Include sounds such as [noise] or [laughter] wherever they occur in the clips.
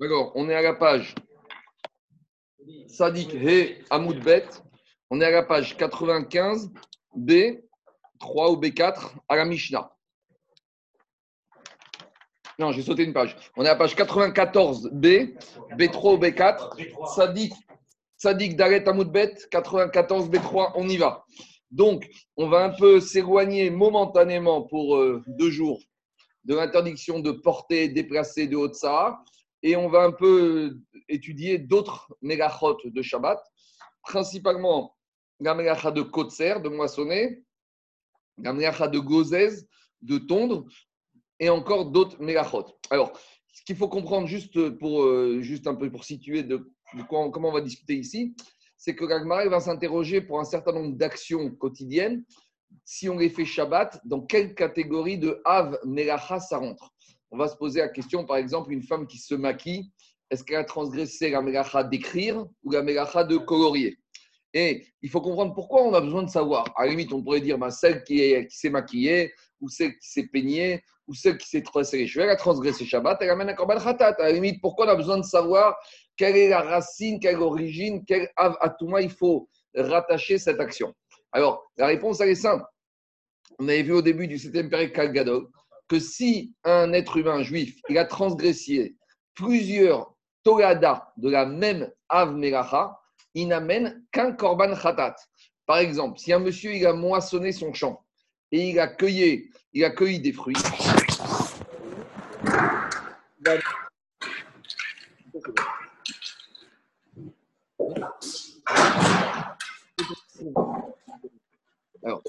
D'accord, on est à la page Sadik He. On est à la page 95 B3 ou B4 à la Mishnah. Non, j'ai sauté une page. On est à la page 94 B, B3 ou B4. Sadik, Sadik Daret Amoudbet, 94 B3, on y va. Donc, on va un peu s'éloigner momentanément pour euh, deux jours de l'interdiction de porter, déplacer de Haute-Sahara et on va un peu étudier d'autres mégachot de Shabbat, principalement la mégacha de Kotser, de moissonner, la mégacha de Gozez, de tondre, et encore d'autres mégachot. Alors, ce qu'il faut comprendre juste, pour, euh, juste un peu pour situer de, comment on va discuter ici, c'est que l'Agmara va s'interroger pour un certain nombre d'actions quotidiennes, si on les fait Shabbat, dans quelle catégorie de Av Melacha ça rentre? On va se poser la question, par exemple, une femme qui se maquille, est-ce qu'elle a transgressé la mélacha d'écrire ou la mélacha de colorier? Et il faut comprendre pourquoi on a besoin de savoir. À la limite, on pourrait dire bah, celle qui, s'est maquillée, ou celle qui s'est peignée, ou celle qui s'est tressée les cheveux, elle a transgressé Shabbat, elle amène un korban khatat. À la limite, pourquoi on a besoin de savoir quelle est la racine, quelle origine, quel av atuma il faut rattacher cette action? Alors, la réponse, elle est simple. On avait vu au début du 7e période Kalgadol que si un être humain juif, il a transgressé plusieurs Togada de la même Av Melacha, il n'amène qu'un Korban Khatat. Par exemple, si un monsieur il a moissonné son champ et il a cueilli, il a cueilli des fruits, alors,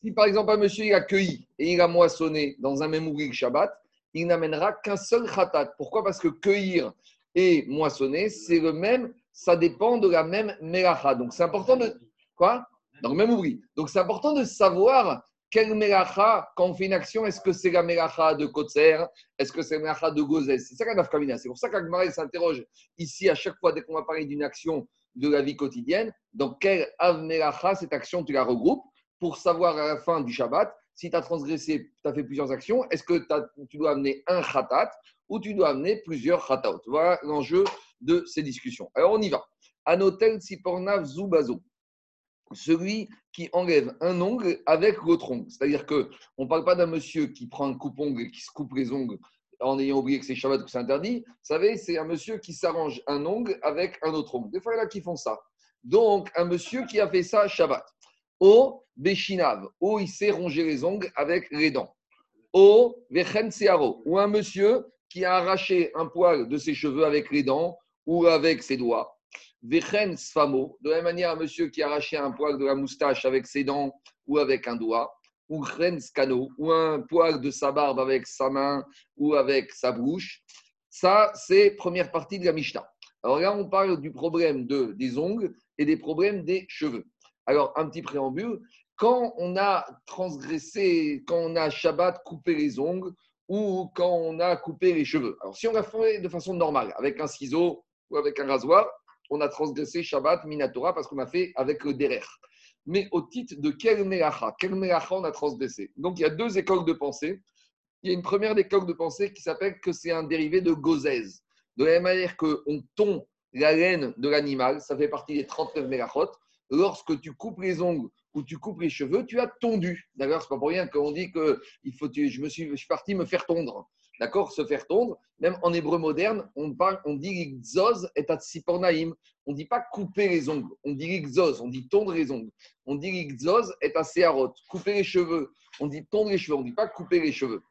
si par exemple un monsieur il a cueilli et il a moissonné dans un même ouvrier Shabbat, il n'amènera qu'un seul khatat. Pourquoi? Parce que cueillir et moissonner, c'est le même, ça dépend de la même melacha. Donc c'est important de. Quoi? Dans le même ouvrier. Donc c'est important de savoir quelle melacha, quand on fait une action, est-ce que c'est la melacha de Kotser Est-ce que c'est la melacha de Gozès C'est ça afkamina. C'est pour ça qu'Agmarel s'interroge ici à chaque fois dès qu'on va parler d'une action de la vie quotidienne, dans quelle av melacha cette action tu la regroupes? Pour savoir à la fin du Shabbat si tu as transgressé, tu as fait plusieurs actions, est-ce que tu dois amener un khatat ou tu dois amener plusieurs khatat Voilà l'enjeu de ces discussions. Alors on y va. Anotel Sipornav Zubazo. Celui qui enlève un ongle avec l'autre ongle. C'est-à-dire qu'on ne parle pas d'un monsieur qui prend un coupe-ongle et qui se coupe les ongles en ayant oublié que c'est Shabbat que c'est interdit. Vous savez, c'est un monsieur qui s'arrange un ongle avec un autre ongle. Des fois, il y en a qui font ça. Donc, un monsieur qui a fait ça Shabbat. O Beshinav, ou il s'est rongé les ongles avec les dents. O Vechen ou un monsieur qui a arraché un poil de ses cheveux avec les dents ou avec ses doigts. Vechen Sfamo, de la même manière, un monsieur qui a arraché un poil de la moustache avec ses dents ou avec un doigt. Ou Chen Skano, ou un poil de sa barbe avec sa main ou avec sa bouche. Ça, c'est première partie de la Mishnah. Alors là, on parle du problème de, des ongles et des problèmes des cheveux. Alors, un petit préambule. Quand on a transgressé, quand on a Shabbat coupé les ongles ou quand on a coupé les cheveux. Alors, si on l'a fait de façon normale, avec un ciseau ou avec un rasoir, on a transgressé Shabbat Minatora parce qu'on a fait avec le derer. Mais au titre de quel melacha Quel melacha on a transgressé Donc, il y a deux écoles de pensée. Il y a une première école de pensée qui s'appelle que c'est un dérivé de gozez. De la même manière qu'on tond la laine de l'animal, ça fait partie des 39 melachot lorsque tu coupes les ongles ou tu coupes les cheveux, tu as tondu. D'accord C'est pas pour rien qu'on dit que il faut, je, me suis, je suis parti me faire tondre. D'accord Se faire tondre. Même en hébreu moderne, on, parle, on dit l'exos et atsipornaim. On ne dit pas couper les ongles. On dit l'exos, on dit tondre les ongles. On dit l'exos est aséarot. Couper les cheveux. On dit tondre les cheveux. On ne dit pas couper les cheveux.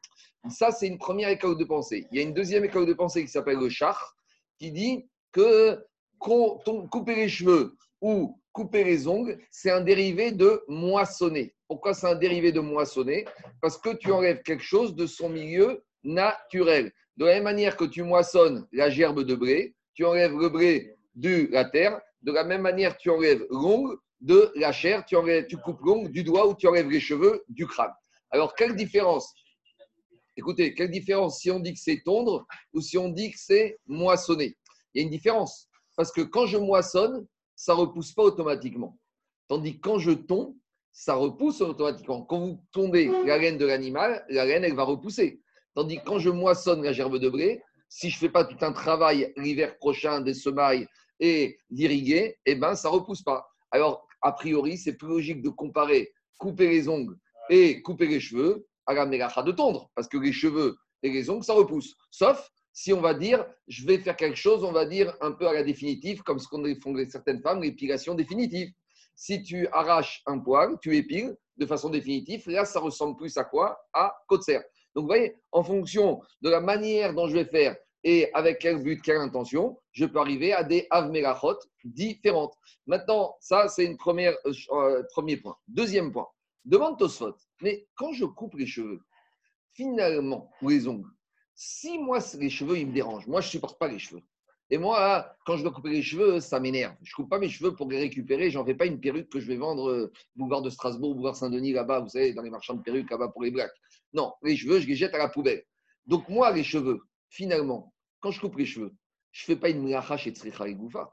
Ça, c'est une première école de pensée. Il y a une deuxième école de pensée qui s'appelle le char, qui dit que couper les cheveux ou couper les ongles, c'est un dérivé de moissonner. Pourquoi c'est un dérivé de moissonner? Parce que tu enlèves quelque chose de son milieu naturel. De la même manière que tu moissonnes la gerbe de blé, tu enlèves le blé de la terre. De la même manière, tu enlèves l'ongle de la chair, tu, enlèves, tu coupes l'ongle du doigt ou tu enlèves les cheveux du crâne. Alors, quelle différence? Écoutez, quelle différence si on dit que c'est tondre ou si on dit que c'est moissonner? Il y a une différence. Parce que quand je moissonne, ça ne repousse pas automatiquement. Tandis que quand je tombe, ça repousse automatiquement. Quand vous tombez la laine de l'animal, la laine, elle va repousser. Tandis que quand je moissonne la gerbe de blé, si je ne fais pas tout un travail l'hiver prochain des semailles et d'irriguer, eh ben, ça ne repousse pas. Alors, a priori, c'est plus logique de comparer couper les ongles et couper les cheveux à la mélacha de tondre, parce que les cheveux et les ongles, ça repousse. Sauf si on va dire, je vais faire quelque chose, on va dire un peu à la définitive, comme ce qu'on font certaines femmes, l'épilation définitive. Si tu arraches un poil, tu épiles de façon définitive, là, ça ressemble plus à quoi? À Kotser. Donc, vous voyez, en fonction de la manière dont je vais faire et avec quel but, quelle intention, je peux arriver à des avmelachot différentes. Maintenant, ça, c'est un première, euh, euh, premier point. Deuxième point, demande Tosfot, mais quand je coupe les cheveux, finalement, ou les ongles, si moi, les cheveux, ils me dérangent, moi, je supporte pas les cheveux. Et moi, quand je dois couper les cheveux, ça m'énerve. Je ne coupe pas mes cheveux pour les récupérer. J'en fais pas une perruque que je vais vendre euh, boulevard de Strasbourg, boulevard Saint-Denis, là-bas, vous savez, dans les marchands de perruques, là-bas pour les blacks. Non, les cheveux, je les jette à la poubelle. Donc, moi, les cheveux, finalement, quand je coupe les cheveux, je fais pas une melacha chez Tzricha Goufa.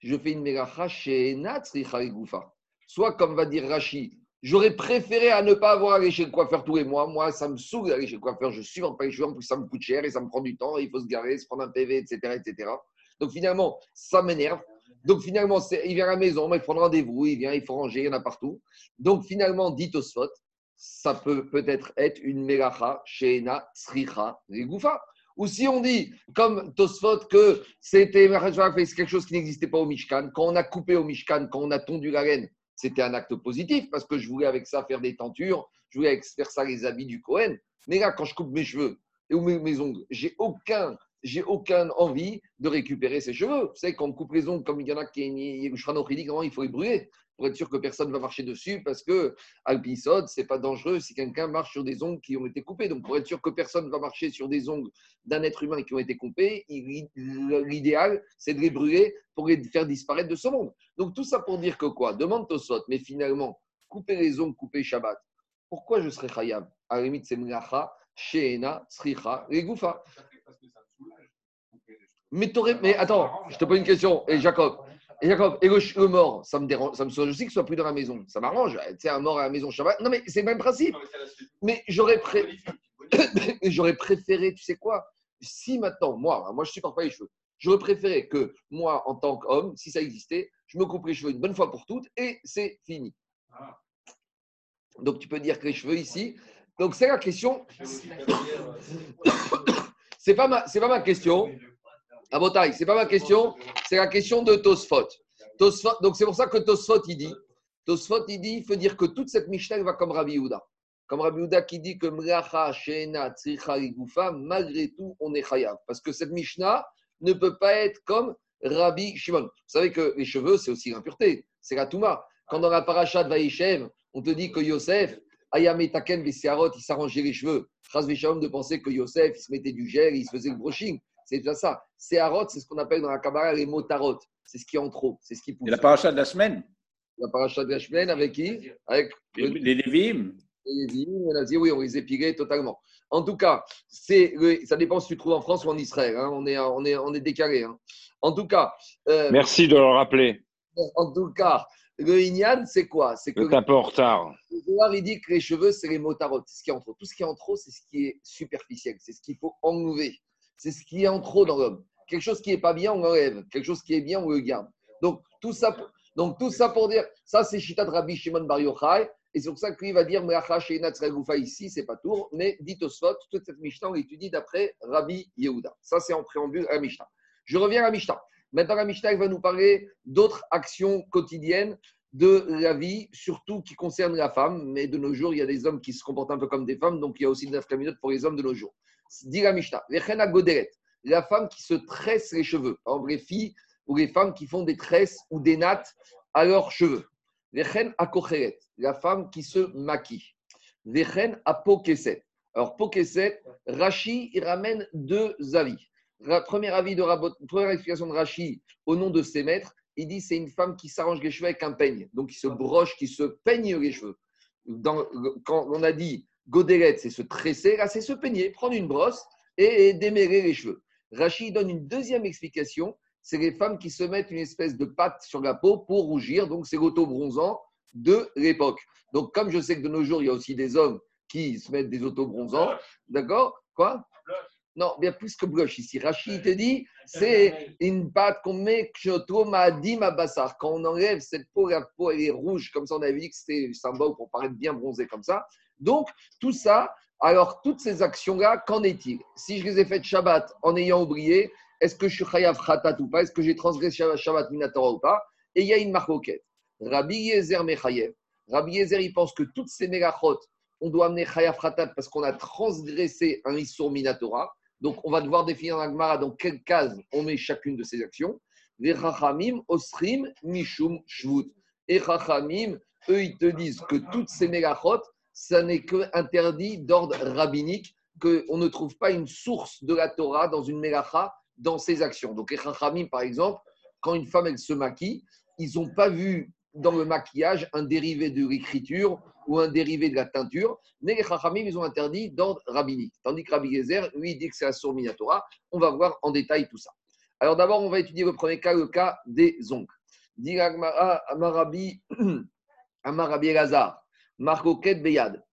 Je fais une melacha chez Nat Tzricha Goufa. Soit, comme va dire Rashi, J'aurais préféré à ne pas avoir à aller chez le coiffeur tous les mois. Moi, ça me saoule d'aller chez le coiffeur. Je suis pas les. En plus, ça me coûte cher et ça me prend du temps. Il faut se garer, se prendre un PV, etc. etc. Donc, finalement, ça m'énerve. Donc, finalement, il vient à la maison, il prend rendez-vous, il vient, il faut ranger, il y en a partout. Donc, finalement, dit Tosfot, ça peut peut-être être une melacha, shena, tsricha, rigoufa. Ou si on dit, comme Tosfot, que c'était quelque chose qui n'existait pas au Mishkan, quand on a coupé au Mishkan, quand on a tondu la laine, c'était un acte positif parce que je voulais avec ça faire des tentures, je voulais faire ça les habits du Cohen. Mais là, quand je coupe mes cheveux ou mes, ongles, j'ai aucun, j'ai aucune envie de récupérer ces cheveux. Vous savez, quand on coupe les ongles, comme il y en a qui il faut les brûler pour être sûr que personne ne va marcher dessus parce que ce c'est pas dangereux si quelqu'un marche sur des ongles qui ont été coupés. Donc, pour être sûr que personne ne va marcher sur des ongles d'un être humain qui ont été coupés, l'idéal, c'est de les brûler pour les faire disparaître de ce monde. Donc, tout ça pour dire que quoi? Demande Tosot, mais finalement, couper les ongles, couper Shabbat. Pourquoi je serais Khayab? À la limite, c'est Mlacha, Sheena, Sricha, les Mais, mais attends, je te pose une question. Et Jacob, et Jacob, et le, mort, ça me dérange, ça me soulage aussi qu'il soit plus dans la maison. Ça m'arrange. Tu sais, un mort à la maison Shabbat. Non, mais c'est le même principe. Mais j'aurais [laughs] j'aurais préféré, tu sais quoi Si maintenant, moi, moi je supporte pas les cheveux. J'aurais préféré que moi, en tant qu'homme, si ça existait, je me coupe les cheveux une bonne fois pour toutes et c'est fini. Donc tu peux dire que les cheveux ici. Donc c'est la question. [coughs] c'est pas ma, c'est pas ma question. À ce c'est pas ma question, c'est la question de Tosfot. Tosfot donc c'est pour ça que Tosfot il dit, Tosfot il dit, il faut dire que toute cette Mishnah va comme Rabbi Yehuda. Comme Rabbi Yehuda qui dit que Mlacha, Shena, Tzricha, malgré tout, on est chayav. Parce que cette Mishnah ne peut pas être comme Rabbi Shimon. Vous savez que les cheveux, c'est aussi l'impureté, c'est la Touma. Quand dans la paracha de Vaïchev, on te dit que Yosef, Ayametaken, Vesiarot, il s'arrangeait les cheveux. Chas de penser que Yosef, il se mettait du gel, il se faisait le brushing. C'est déjà ça. Séharot, c'est ce qu'on appelle dans la Kabbalah les motarot. C'est ce qui est en trop. C'est ce qui pousse. Et la paracha de la semaine La paracha de la semaine avec qui Avec les, les Lévim. Les Lévim, oui, on les épilait totalement. En tout cas, c'est, ça dépend si tu trouves en France ou en Israël. Hein. On, est, on, est, on est décalé. Hein. En tout cas. Euh, Merci de le rappeler. En tout cas, le Inyan, c'est quoi? C'est que. un peu en retard. Le il dit que les cheveux, c'est les motarot. C'est ce qui est en trop. Tout ce qui est en trop, c'est ce qui est superficiel. C'est ce qu'il faut enlever. C'est ce qui est en trop dans l'homme. Quelque chose qui n'est pas bien, on l'enlève. Quelque chose qui est bien, on le garde. Donc, tout ça, donc, tout ça pour dire, ça c'est Shita de Rabbi Shimon Bar Yochai. Et c'est pour ça qu'il va dire ici, c'est pas tour, mais dit Tosfot, toute cette Mishnah, on l'étudie d'après Rabbi Yehuda. Ça, c'est en préambule à la Mishnah. Je reviens à la Mishnah. Maintenant, la Mishnah va nous parler d'autres actions quotidiennes de la vie, surtout qui concernent la femme. Mais de nos jours, il y a des hommes qui se comportent un peu comme des femmes, donc il y a aussi de minutes pour les hommes de nos jours. Dit la Mishnah, la femme qui se tresse les cheveux, par exemple les filles ou les femmes qui font des tresses ou des nattes à leurs cheveux. La femme qui se maquille. Alors, pokeset, Rashi, il ramène deux avis. Premier avis de première explication de Rashi au nom de ses maîtres, il dit c'est une femme qui s'arrange les cheveux avec un peigne, donc qui se broche, qui se peigne les cheveux. Quand on a dit Goderet, c'est se tresser. Là, c'est se peigner, prendre une brosse et démêler les cheveux. Rachid donne une deuxième explication. C'est les femmes qui se mettent une espèce de pâte sur la peau pour rougir. Donc, c'est l'auto-bronzant de l'époque. Donc, comme je sais que de nos jours, il y a aussi des hommes qui se mettent des auto-bronzants. D'accord? Quoi? Non, bien plus que broche ici. Rachid te dit, c'est une pâte qu'on met dit. Quand on enlève cette peau, la peau elle est rouge, comme ça on a vu que c'était symbole pour paraître bien bronzé comme ça. Donc, tout ça, alors toutes ces actions-là, qu'en est-il? Si je les ai faites Shabbat en ayant oublié, est-ce que je suis chayav khatat ou pas? Est-ce que j'ai transgressé Shabbat minatora ou pas? Et il y a une marcoquette. Rabbi Yezer mechayev. Rabbi Yezer, il pense que toutes ces mégachot, on doit amener chayav khatat parce qu'on a transgressé un Issour minatora. Donc, on va devoir définir dans la dans quelle case on met chacune de ces actions. Les Chachamim, Osrim, Mishum, Shvut. Et Chachamim, eux, ils te disent que toutes ces mégachot, ça n'est qu'interdit d'ordre rabbinique, qu'on ne trouve pas une source de la Torah dans une mélacha dans ses actions. Donc, les Chachamim, par exemple, quand une femme, elle se maquille, ils n'ont pas vu dans le maquillage un dérivé de l'écriture ou un dérivé de la teinture, mais les Chachamim, ils ont interdit d'ordre rabbinique. Tandis que Rabbi Gezer, lui, dit que c'est la Minatora. On va voir en détail tout ça. Alors d'abord, on va étudier le premier cas, le cas des ongles. Dit Amarabi, Amarabi [clears throat] Marcoquet Beyad.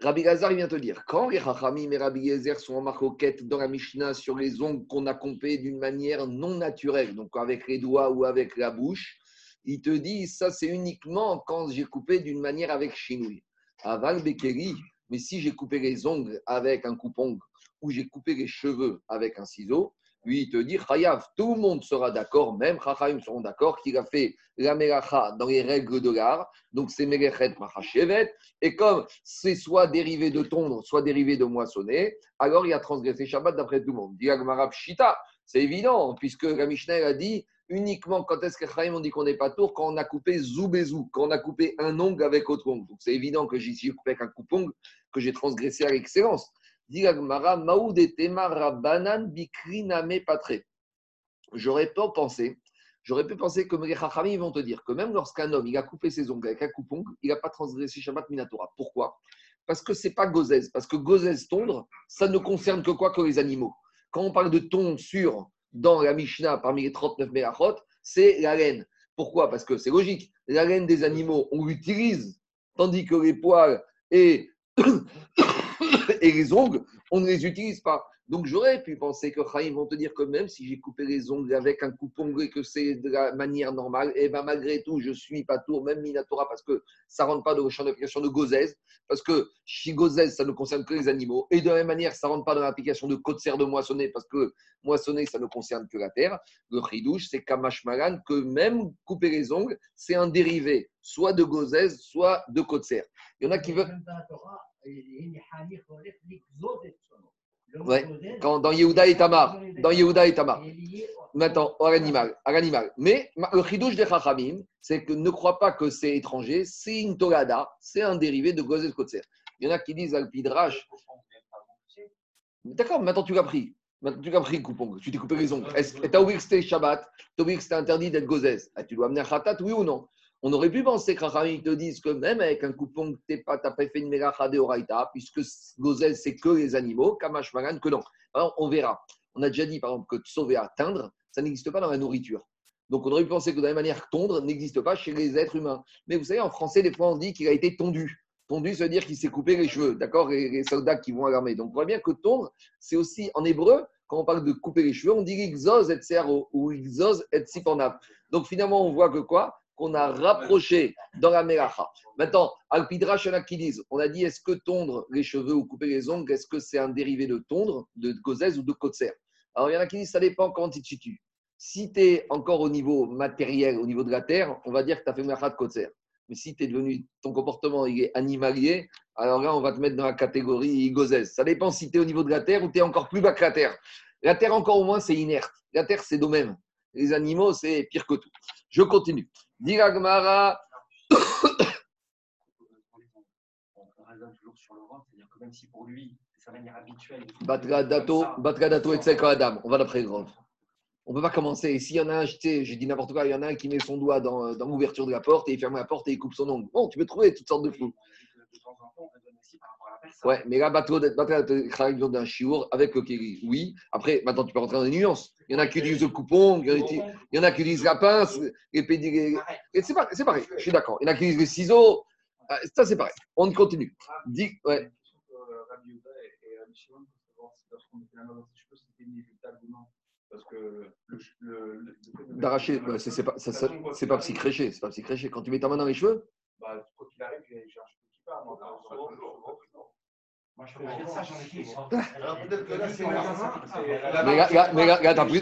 Rabbi Lazar, il vient te dire, quand les Chachamim et Rabbi Yezer sont en marcoquette dans la Mishnah sur les ongles qu'on a coupés d'une manière non naturelle, donc avec les doigts ou avec la bouche, il te dit, ça c'est uniquement quand j'ai coupé d'une manière avec chinouille. Aval Bekeri, mais si j'ai coupé les ongles avec un coupe-ongle ou j'ai coupé les cheveux avec un ciseau, lui, il te dit, Chayav, tout le monde sera d'accord, même Chachamim seront d'accord qu'il a fait la Melacha dans les règles de l'art, donc c'est Melechet Machachevet, et comme c'est soit dérivé de tondre, soit dérivé de moissonner, alors il a transgressé Shabbat d'après tout le monde. Diagmarab Shita, c'est évident, puisque la Mishnah a dit uniquement quand est-ce que Chaim on dit qu'on n'est pas tour, quand on a coupé zoubezou, quand on a coupé un ongle avec autre ongle. Donc c'est évident que j'ai coupé avec un coupe-ongle, que j'ai transgressé à l'excellence. J'aurais pas pensé, j'aurais pu penser que les vont te dire que même lorsqu'un homme il a coupé ses ongles avec un coupe-ongle, il n'a pas transgressé Shabbat Minatora. Pourquoi? Parce que c'est pas gozès. Parce que gozès tondre, ça ne concerne que quoi que les animaux? Quand on parle de tondre sur dans la Mishnah parmi les 39 Melachot, c'est la laine. Pourquoi? Parce que c'est logique. La laine des animaux, on l'utilise, tandis que les poils et, [clears throat] [laughs] et les ongles, on ne les utilise pas. Donc j'aurais pu penser que Chaim vont te dire que même si j'ai coupé les ongles avec un coupe-ongle et que c'est de la manière normale, et eh ben malgré tout, je suis pas tour, même Minatora, parce que ça rentre pas dans le champ d'application de Gozès, parce que chez Gozès, ça ne concerne que les animaux. Et de la même manière, ça rentre pas dans l'application de Kotser de moissonner, parce que moissonner, ça ne concerne que la terre. Le Chidouche, c'est Kamash Malan, que même couper les ongles, c'est un dérivé, soit de Gozès, soit de Kotser. Il y en a qui veulent. Ouais, quand, dans Yehuda et Tamar. Dans Yehuda et Tamar. Maintenant, à l'animal, à l'animal. Mais le chidouche des Chachamim, c'est que ne crois pas que c'est étranger, c'est une togada, c'est un dérivé de Gozet Kotser. Il y en a qui disent Alpidrash. D'accord, maintenant tu l'as pris. Maintenant tu l'as pris, coupon. Tu t'es coupé les ongles. Tu as oublié que c'était Shabbat, tu as oublié que c'était interdit d'être Gozès. Ah, tu dois amener un Khatat, oui ou non? On aurait pu penser que Rachamim te disent que même avec un coupon, tu n'as pas, fait une mélacha de Horaïta, puisque Gozel, c'est que les animaux, Kamash Magan, que non. Alors, on verra. On a déjà dit, par exemple, que sauver, atteindre, ça n'existe pas dans la nourriture. Donc, on aurait pu penser que de la même manière, tondre n'existe pas chez les êtres humains. Mais vous savez, en français, des fois, on dit qu'il a été tondu. Tondu, ça veut dire qu'il s'est coupé les cheveux, d'accord les, soldats qui vont à l'armée. Donc, on voit bien que tondre, c'est aussi, en hébreu, quand on parle de couper les cheveux, on dit exos et cerveau ou exos et siponav. Donc, finalement, on voit que quoi? Qu'on a rapproché dans la Melacha. Maintenant, Alpidrash, il en on a dit est-ce que tondre les cheveux ou couper les ongles, est-ce que c'est un dérivé de tondre, de gozès ou de kotser Alors, il y en a qui disent ça dépend comment tu te situes. Si tu es encore au niveau matériel, au niveau de la terre, on va dire que tu as fait Melacha de kotser. Mais si es devenu, ton comportement il est animalier, alors là, on va te mettre dans la catégorie gozès. Ça dépend si tu es au niveau de la terre ou tu es encore plus bas que la terre. La terre, encore au moins, c'est inerte. La terre, c'est domaine. Les animaux, c'est pire que tout. Je continue. Diragmara. Batradato, Batradato et Adam. On va d'après Grove. On ne peut pas commencer. S'il y en a un, j'ai dit n'importe quoi, il y en a un qui met son doigt dans, dans l'ouverture de la porte et il ferme la porte et il coupe son ongle. Bon, tu peux trouver toutes sortes de flous. Ouais, mais là, bateau d'un chiour avec le kiri. Oui. Après, maintenant, tu peux rentrer dans les nuances. Il y en a qui utilisent le coupon, il y en a qui utilisent la pince, les pédis. C'est pareil, c'est pareil, je suis d'accord. Il y en a qui utilisent les ciseaux. Ça, c'est pareil. On continue. Dis, ouais. Parce que D'arracher, c'est pas, c'est pas psychréché. C'est pas psychréché. Quand tu mets ta main dans les cheveux, Bah, quoi qu'il arrive, j'ai un cheveu qui part. Moi, je peux dire ça, j'en ai fait. moi. [laughs] Alors peut-être que là, c'est la Mais regarde, mais Mais attendez,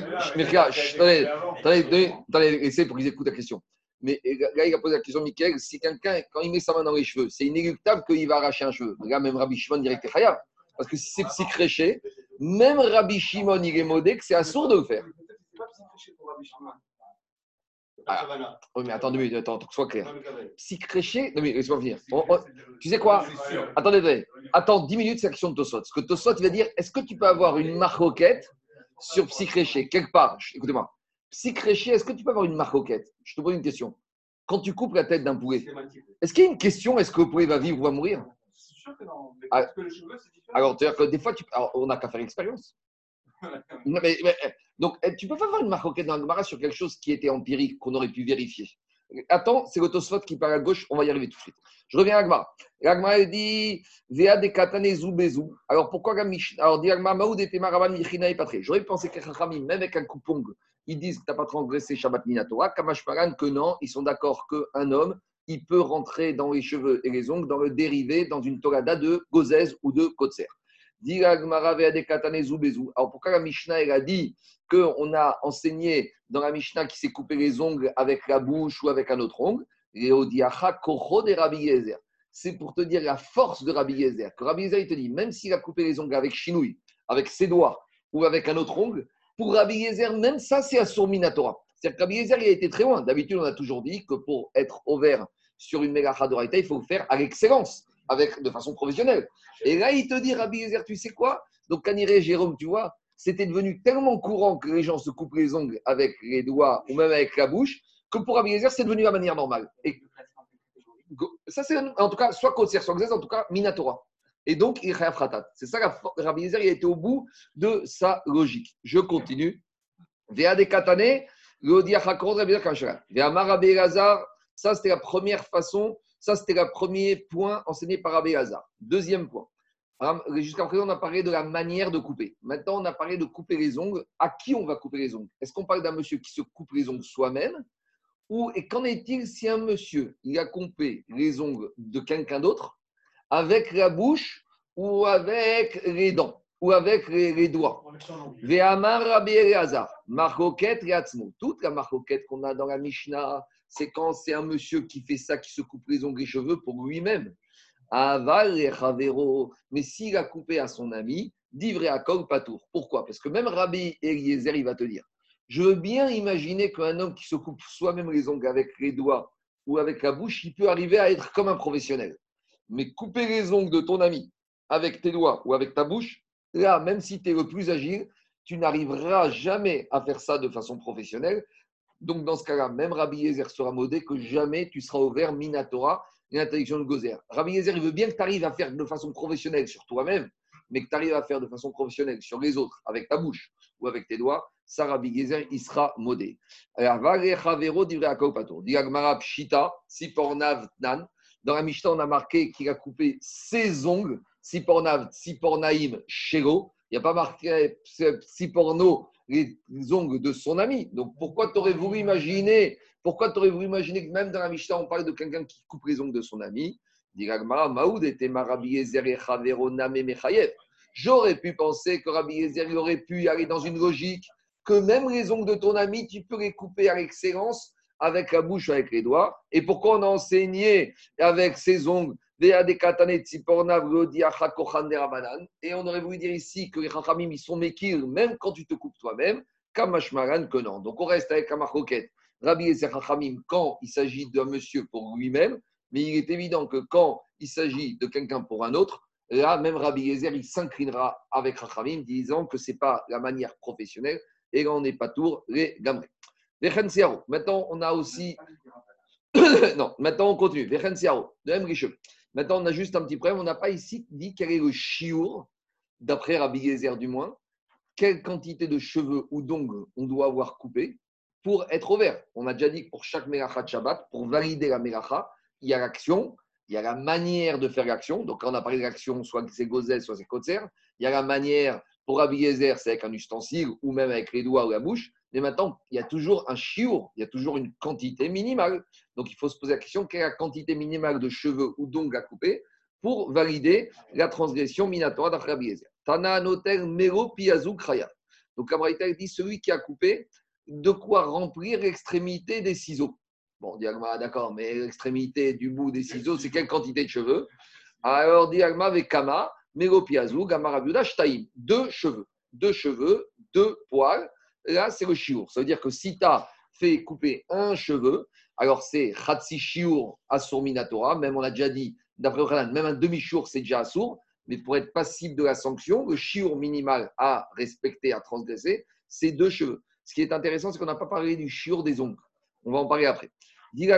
pour qu'ils écoutent la question. Mais là, il a posé la question, Michael, si quelqu'un, quand il met sa main dans les cheveux, c'est inéluctable qu'il va arracher un cheveu. Là, même Rabbi Shimon dirait que khayab. Parce que si c'est psychréché, même Rabbi Shimon, il est modé que c'est assourd de le faire. Peut-être que c'est pas psyché pour Rabbi Shimon. Savannah. Oui, mais attends deux minutes, attends, que ce soit clair. Psychréché, non mais laisse-moi finir. On- on- tu sais quoi? Attendez, attendez. Attends 10 minutes, c'est la question de Tosot. Parce que Tosot, il va dire est-ce que tu peux avoir une marroquette sur psychréché Quelque part, écoutez-moi. Psychréché, est-ce que tu peux avoir une marroquette? Je te pose une question. Quand tu coupes la tête d'un poulet, est-ce qu'il y a une question est-ce que le poulet va vivre ou va mourir? Que non. Mais Ah. que les cheveux, c'est différent. Alors, c'est-à-dire que des fois, tu... alors, on n'a qu'à faire l'expérience. [laughs] Euh, donc, euh, tu peux pas avoir une marroquette dans Gemara sur quelque chose qui était empirique, qu'on aurait pu vérifier. Attends, c'est Tosfot qui parle à gauche, on va y arriver tout de suite. Je reviens à Agmara. Agmara dit Vea de katane zu bezu. Alors pourquoi la Mishnah Alors dit Agmara Maoud et Temaraban Michina et Patré. J'aurais pensé que Chachamim, même avec un coupong, ils disent que tu n'as pas transgressé Shabbat Minatora. Kamashparan, que non, ils sont d'accord qu'un homme, il peut rentrer dans les cheveux et les ongles, dans le dérivé, dans une torada de Gozez ou de Kotser. Alors pourquoi la Mishnah, elle a dit qu'on a enseigné dans la Mishnah qui s'est coupé les ongles avec la bouche ou avec un autre ongle? C'est pour te dire la force de Rabbi Yezer. Que Rabbi Yezer, il te dit, même s'il a coupé les ongles avec chinouille, avec ses doigts ou avec un autre ongle, pour Rabbi Yezer, même ça, c'est un Minatora. C'est-à-dire que Rabbi Yezer, il a été très loin. D'habitude, on a toujours dit que pour être ouvert sur une Raïta, il faut le faire à l'excellence, de façon professionnelle. Et là, il te dit, Rabbi Yezer, tu sais quoi? Donc, Caniré, Jérôme, tu vois, c'était devenu tellement courant que les gens se coupent les ongles avec les doigts ou même avec la bouche, que pour Rabbi Yezer, c'est devenu la manière normale. Et ça, c'est en tout cas soit Kotser, soit Gzez, en tout cas Minatora. Et donc, il. C'est ça, Rabbi Yezer, il a été au bout de sa logique. Je continue. Vea de Katane, Rabbi Yezer ça c'était la première façon, ça c'était le premier point enseigné par Rabbi Lazar. Deuxième point. Hein, Jusqu'à présent, on a parlé de la manière de couper. Maintenant, on a parlé de couper les ongles. À qui on va couper les ongles? Est-ce qu'on parle d'un monsieur qui se coupe les ongles soi-même? Ou et qu'en est-il si un monsieur il a coupé les ongles de quelqu'un d'autre avec la bouche ou avec les dents ou avec les, les doigts? Toute la marcoquette qu'on a dans la Mishnah, c'est quand c'est un monsieur qui fait ça, qui se coupe les ongles et les cheveux pour lui-même. Aval et Chavero. Mais s'il a coupé à son ami, divré à Patour. Pourquoi? Parce que même Rabbi Eliezer, il va te dire Je veux bien imaginer qu'un homme qui se coupe soi-même les ongles avec les doigts ou avec la bouche, il peut arriver à être comme un professionnel. Mais couper les ongles de ton ami avec tes doigts ou avec ta bouche, là, même si tu es le plus agile, tu n'arriveras jamais à faire ça de façon professionnelle. Donc, dans ce cas-là, même Rabbi Yezer sera modé que jamais tu seras ouvert Minatora, l'interdiction de Gozer. Rabbi Yezer, il veut bien que tu arrives à faire de façon professionnelle sur toi-même, mais que tu arrives à faire de façon professionnelle sur les autres, avec ta bouche ou avec tes doigts. Ça, Rabbi Yezer, il sera modé. Dans la Mishnah, on a marqué qu'il a coupé ses ongles, Sipornav, Sipornaim, Shego. Il n'y a pas marqué Siporno, les ongles de son ami. Donc pourquoi tu aurais voulu imaginer, pourquoi tu aurais voulu imaginer que même dans la Mishnah, on parle de quelqu'un qui coupe les ongles de son ami? J'aurais pu penser que Rabbi Yezer aurait pu aller dans une logique que même les ongles de ton ami, tu peux les couper à l'excellence avec la bouche, avec les doigts. Et pourquoi on a enseigné avec ses ongles et on aurait voulu dire ici que les Chachamim, ils sont mékir, même quand tu te coupes toi-même, Kamashmaran non. Donc on reste avec Kamachoket. Rabbi Yezer Chachamim, quand il s'agit d'un monsieur pour lui-même, mais il est évident que quand il s'agit de quelqu'un pour un autre, là, même Rabbi Yezer, il s'inclinera avec Chachamim, disant que ce n'est pas la manière professionnelle, et là, on n'est pas tour, les gamrés. Maintenant, on a aussi. [coughs] non, maintenant, on continue. De même. Maintenant, on a juste un petit problème. On n'a pas ici dit quel est le chiour, d'après Rabbi Yezer du moins, quelle quantité de cheveux ou d'ongles on doit avoir coupé pour être ouvert. On a déjà dit que pour chaque Melacha de Shabbat, pour valider la Melacha, il y a l'action, il y a la manière de faire l'action. Donc, quand on a parlé de l'action, soit c'est Gozet, soit c'est Kotzer. Il y a la manière Pour Rabbi Yezer, c'est avec un ustensile ou même avec les doigts ou la bouche. Mais maintenant, il y a toujours un chiour, il y a toujours une quantité minimale. Donc, il faut se poser la question quelle est la quantité minimale de cheveux ou d'ongles à couper pour valider la transgression minatoire d'après. Tana anotel mero piazou kraya. Donc, Abraïta dit celui qui a coupé, de quoi remplir l'extrémité des ciseaux? Bon, Diagma, d'accord, mais l'extrémité du bout des ciseaux, c'est quelle quantité de cheveux? Alors, Diagma avec Kama, mero piazou, gamarabiuda, shtaim. Deux cheveux. Deux cheveux, deux poils. Là, c'est le chiour. Ça veut dire que si tu fait couper un cheveu, alors c'est Khatsi Shiur Asur Minatora, même on a déjà dit, d'après le Khanan, même un demi-chiour, c'est déjà Asur, mais pour être passible de la sanction, le chiour minimal à respecter, à transgresser, c'est deux cheveux. Ce qui est intéressant, c'est qu'on n'a pas parlé du chiour des ongles. On va en parler après. On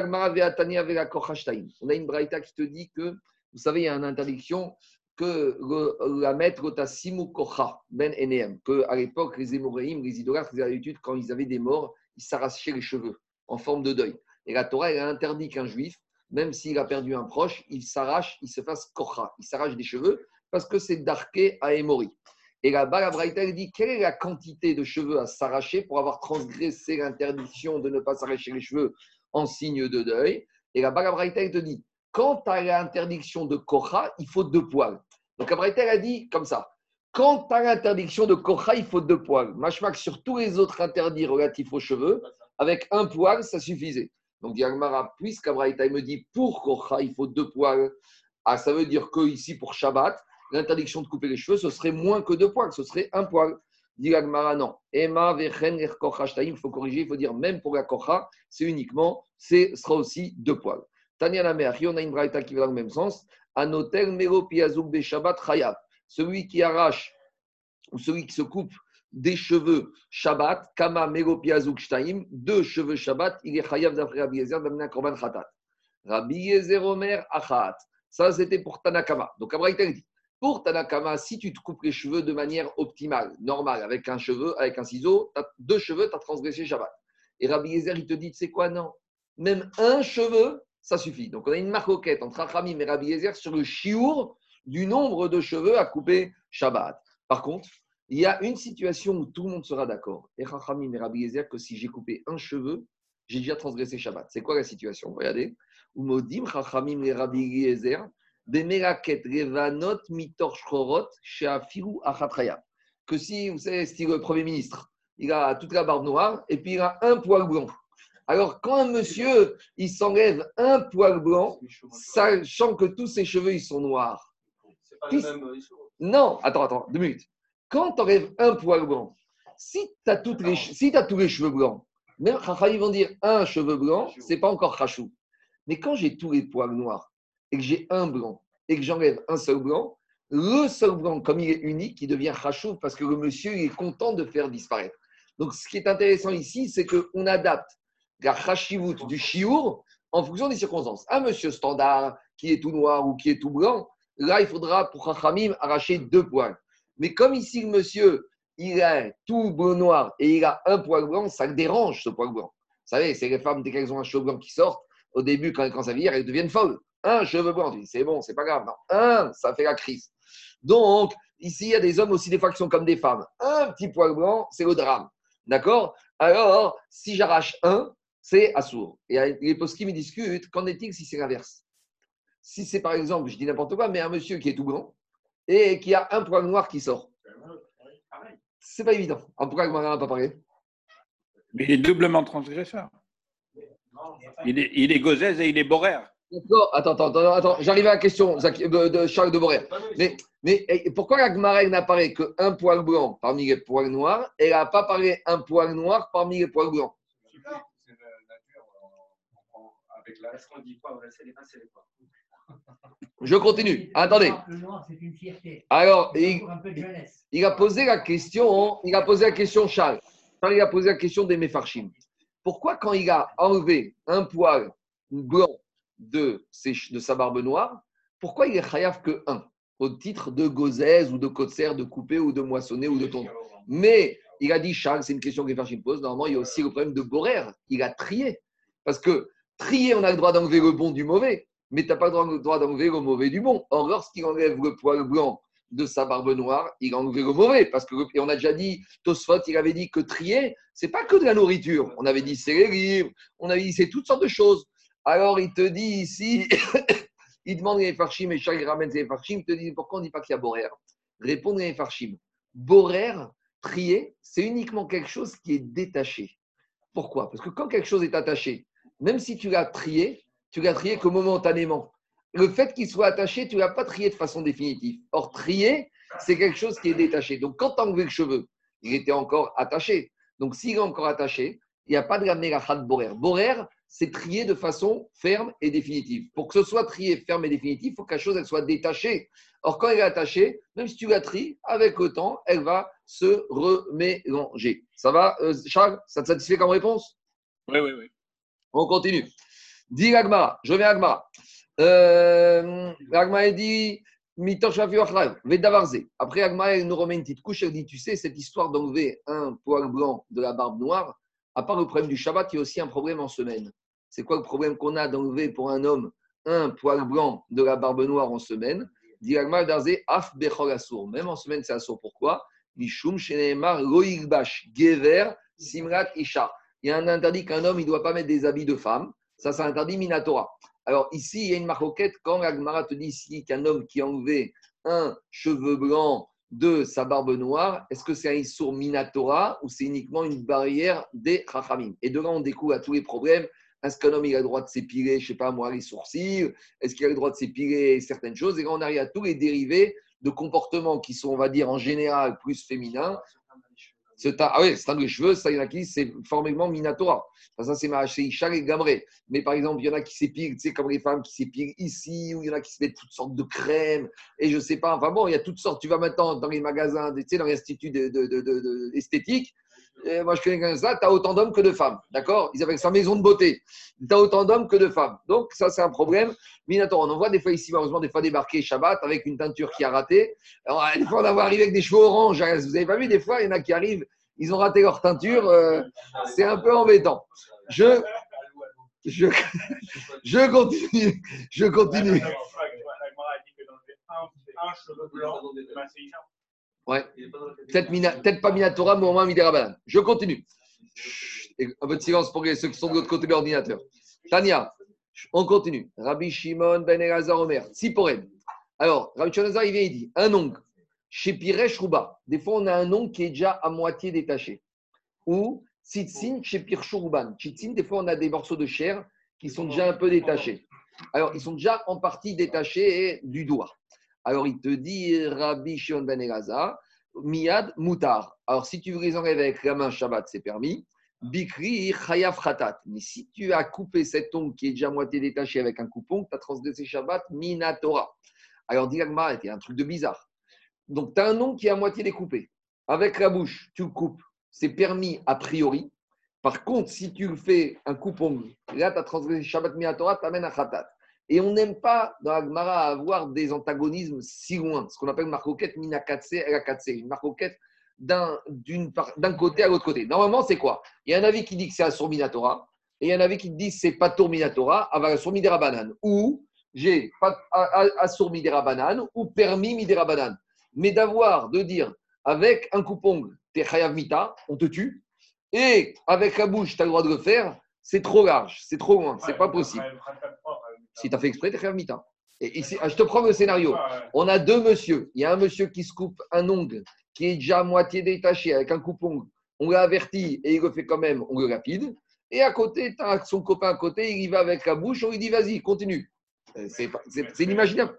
a une braïta qui te dit que, vous savez, il y a une interdiction que la maître Tassimu Kocha, Ben Eneem, que à l'époque, les Émoréim, les idolâtres, ils avaient l'habitude, quand ils avaient des morts, ils s'arrachaient les cheveux en forme de deuil. Et la Torah, elle a interdit qu'un juif, même s'il a perdu un proche, il s'arrache, il se fasse Kocha, il s'arrache des cheveux, parce que c'est darké à Émori. Et là-bas, la Braïta, elle dit quelle est la quantité de cheveux à s'arracher pour avoir transgressé l'interdiction de ne pas s'arracher les cheveux en signe de deuil? Et là-bas, la Braïta, elle te dit quand tu as l'interdiction de Kocha, il faut deux poils. Donc la Braïta, elle a dit comme ça quand tu as l'interdiction de Kocha, il faut deux poils. Machmak, sur tous les autres interdits relatifs aux cheveux, avec un poil, ça suffisait. Donc, Yagmara, puisqu'Abraïta me dit pour Kocha, il faut deux poils, ah, ça veut dire que ici, pour Shabbat, l'interdiction de couper les cheveux, ce serait moins que deux poils, ce serait un poil. Dit Yagmara, non. Emma, Vechen, Er il faut corriger, il faut dire même pour la Kocha, c'est uniquement, ce sera aussi deux poils. Tania la mère, on a une Braïta qui va dans le même sens. Anotel, Mero, Piazouk, Shabbat, Chayav. Celui qui arrache ou celui qui se coupe des cheveux Shabbat, Kama Mego Piazouk Shtaim, deux cheveux Shabbat, il est Chayav d'après Rabbi Yezer d'amener Korban Khatat. Rabbi Yezer Omer Achat. Ça, c'était pour Tanakama. Donc, Abraïta dit pour Tanakama, si tu te coupes les cheveux de manière optimale, normale, avec un cheveu, avec un ciseau, deux cheveux, tu as transgressé Shabbat. Et Rabbi Yezer, il te dit, c'est quoi Non. Même un cheveu, ça suffit. Donc, on a une marcoquette entre Achamim et Rabbi Yezer sur le chiour du nombre de cheveux à couper Shabbat. Par contre, il y a une situation où tout le monde sera d'accord. Et Chachamim et Rabbi Yezer, que si j'ai coupé un cheveu, j'ai déjà transgressé Shabbat. C'est quoi la situation? Regardez. Umodim Chachamim et Rabbi Yezer, Bemeraket Revanot Sheafiru Achatraya. Que si, vous savez, c'est le Premier ministre, il a toute la barbe noire et puis il a un poil blanc. Alors, quand un monsieur, il s'enlève un poil blanc, sachant que tous ses cheveux, ils sont noirs, C'est pas le même. sont- non, attends, attends, deux minutes. Quand tu enlèves un poil blanc, si tu as, toutes les, si as tous les cheveux blancs, même ils vont dire un cheveu blanc, c'est pas encore Chachou. Mais quand j'ai tous les poils noirs et que j'ai un blanc et que j'enlève un seul blanc, le seul blanc, comme il est unique, il devient Chachou parce que le monsieur il est content de faire disparaître. Donc, ce qui est intéressant ici, c'est qu'on adapte la Chashivut du Chiour en fonction des circonstances. Un monsieur standard qui est tout noir ou qui est tout blanc, là, il faudra pour Chachamim arracher deux poils. Mais comme ici, le monsieur, il a tout bleu noir et il a un poil blanc, ça le dérange, ce poil blanc. Vous savez, c'est les femmes, dès qu'elles ont un cheveu blanc qui sort, au début, quand, quand ça vire, elles deviennent folles. Un cheveu blanc, c'est bon, c'est pas grave. Non, un, ça fait la crise. Donc, ici, il y a des hommes aussi, des fois, qui sont comme des femmes. Un petit poil blanc, c'est le drame. D'accord? Alors, si j'arrache un, c'est assourd. Et les poskim ils discutent, qu'en est-il si c'est l'inverse? Si c'est par exemple, je dis n'importe quoi, mais un monsieur qui est tout blanc et qui a un poil noir qui sort, c'est pas évident. En pourquoi le marin n'a pas parlé Mais il est doublement transgresseur. Il est, il est gozèse et il est boraire. D'accord, attends, attends, attends, attends. j'arrive à la question de, de Charles de ils Mais, mais pourquoi la Gemara, elle n'a parlé qu'un poil blanc parmi les poils noirs et elle n'a pas parlé un poil noir parmi les poils blancs? Je continue. Attendez. Alors, il, a posé la question, il a posé la question, Charles. Charles, il a posé la question des Mefarchim. Pourquoi, quand il a enlevé un poil blanc de, ses de sa barbe noire, pourquoi il est chayav que un Au titre de gozèse ou de kotser, de couper ou de moissonner ou de tondre? Mais il a dit, Charles, c'est une question que les Mefarchim posent. Normalement, il y a aussi le problème de Borer. Il a trié. Parce que trier, on a le droit d'enlever le bon du mauvais, mais tu n'as pas le droit- le droit d'enlever le mauvais du bon. Or, lorsqu'il enlève le poil blanc de sa barbe noire, il a enlevé le mauvais. Parce que, et on a déjà dit, Tosfot, il avait dit que trier, c'est pas que de la nourriture. On avait dit c'est les livres, on avait dit c'est toutes sortes de choses. Alors il te dit ici, [coughs] il demande les farchim et chaque ramène les farchim, il te dit pourquoi on ne dit pas qu'il y a borer? Répondre les farchim. Borer, trier, c'est uniquement quelque chose qui est détaché. Pourquoi? Parce que quand quelque chose est attaché, même si tu l'as trié, tu l'as trié que momentanément. Le fait qu'il soit attaché, tu ne l'as pas trié de façon définitive. Or, trier, c'est quelque chose qui est détaché. Donc, quand tu as enlevé le cheveu, il était encore attaché. Donc, s'il est encore attaché, il n'y a pas de la de borer. Borer, c'est trier de façon ferme et définitive. Pour que ce soit trié ferme et définitive, il faut que la chose elle soit détachée. Or, quand elle est attachée, même si tu la tries, avec le temps, elle va se remélanger. Ça va, euh, Charles? Ça te satisfait comme réponse? Oui, oui, oui. On continue. Dis Agmara, je viens Agmara. Euh, Agmara dit Après, Agmara nous remet une petite couche. Elle dit Tu sais, cette histoire d'enlever un poil blanc de la barbe noire, à part le problème du Shabbat, il y a aussi un problème en semaine. C'est quoi le problème qu'on a d'enlever pour un homme un poil blanc de la barbe noire en semaine? Dit Agmara Af Même en semaine, c'est assour. Pourquoi? Gever Simrat Isha. Il y a un interdit qu'un homme ne doit pas mettre des habits de femme. Ça, c'est interdit Minatora. Alors ici, il y a une marquette quand Agmara te dit ici qu'un homme qui a enlevé un cheveu blanc de sa barbe noire, est-ce que c'est un Issour Minatora ou c'est uniquement une barrière des Chachamim? Et de là, on découvre à tous les problèmes. Est-ce qu'un homme il a le droit de s'épiler, je ne sais pas moi, les sourcils? Est-ce qu'il a le droit de s'épiler certaines choses? Et quand on arrive à tous les dérivés de comportements qui sont, on va dire, en général plus féminins, ah oui, c'est les cheveux, ça, il y en a qui, c'est formellement Minatora. Ça, c'est Isha et Gamré. Mais par exemple, il y en a qui s'épilent, tu sais, comme les femmes qui s'épilent ici, ou il y en a qui se mettent toutes sortes de crèmes, et je sais pas. Enfin bon, il y a toutes sortes. Tu vas maintenant dans les magasins, tu sais, dans l'institut d'esthétique. De, moi, je connais comme ça, tu as autant d'hommes que de femmes. D'accord? Ils avaient sa maison de beauté. Tu as autant d'hommes que de femmes. Donc, ça, c'est un problème. Minatora, on en voit des fois ici, malheureusement, des fois débarquer Shabbat avec une teinture qui a raté. Alors, des fois, on va arriver avec des cheveux orange. Vous avez pas vu, des fois, il y en a qui arrivent ils ont raté leur teinture, euh, c'est un peu embêtant. Je, je, [laughs] je continue. Je continue. Ouais. Peut-être pas Minatora, mais au moins Midera Je continue. Un peu de silence pour ceux qui sont de l'autre côté de l'ordinateur. Tania, on continue. Rabbi Shimon Ben Elazar Omer, Siporem. Alors, Rabbi Shimon il vient, il dit un ongle chez Piresh Rouba, des fois on a un nom qui est déjà à moitié détaché. Ou Tsitzin chez Pirchourouban. Tsitzin, des fois on a des morceaux de chair qui sont déjà un peu détachés. Alors ils sont déjà en partie détachés du doigt. Alors il te dit Rabbi Shion Ben Elazar, Miyad Moutar. Alors si tu les enlever avec la main Shabbat, c'est permis. Bikri Chayav Khatat. Mais si tu as coupé cet ongle qui est déjà à moitié détaché avec un coupon, tu as transgressé Shabbat, Minatora. Alors dis il y a un truc de bizarre. Donc, tu as un nom qui est à moitié découpé. Avec la bouche, tu le coupes. C'est permis a priori. Par contre, si tu fais un coupe-ongle, là, tu as transgressé Shabbat Miatora, tu amènes un khatat. Et on n'aime pas dans la Gemara avoir des antagonismes si loin, ce qu'on appelle marcoquette minakatse elakatse, une marcoquette d'un côté à l'autre côté. Normalement, c'est quoi? Il y a un avis qui dit que c'est Asur Minatora, et il y a un avis qui dit que c'est Patour Minatora, Avasur Midera Banane, ou j'ai Asur Midera Banane, ou permis Midera Banane mais d'avoir, de dire, avec un coupon, t'es chayav mita, on te tue, et avec la bouche, tu as le droit de le faire, c'est trop large, c'est trop loin, c'est pas possible. Si tu as fait exprès, t'es chayav mita. Et ici, je te prends le scénario. On a deux monsieur. Il y a un monsieur qui se coupe un ongle qui est déjà à moitié détaché avec un coupon. On l'a averti et il le fait quand même, on le rapide. Et à côté, tu as son copain à côté, il y va avec la bouche, on lui dit vas-y, continue. Euh, c'est inimaginable.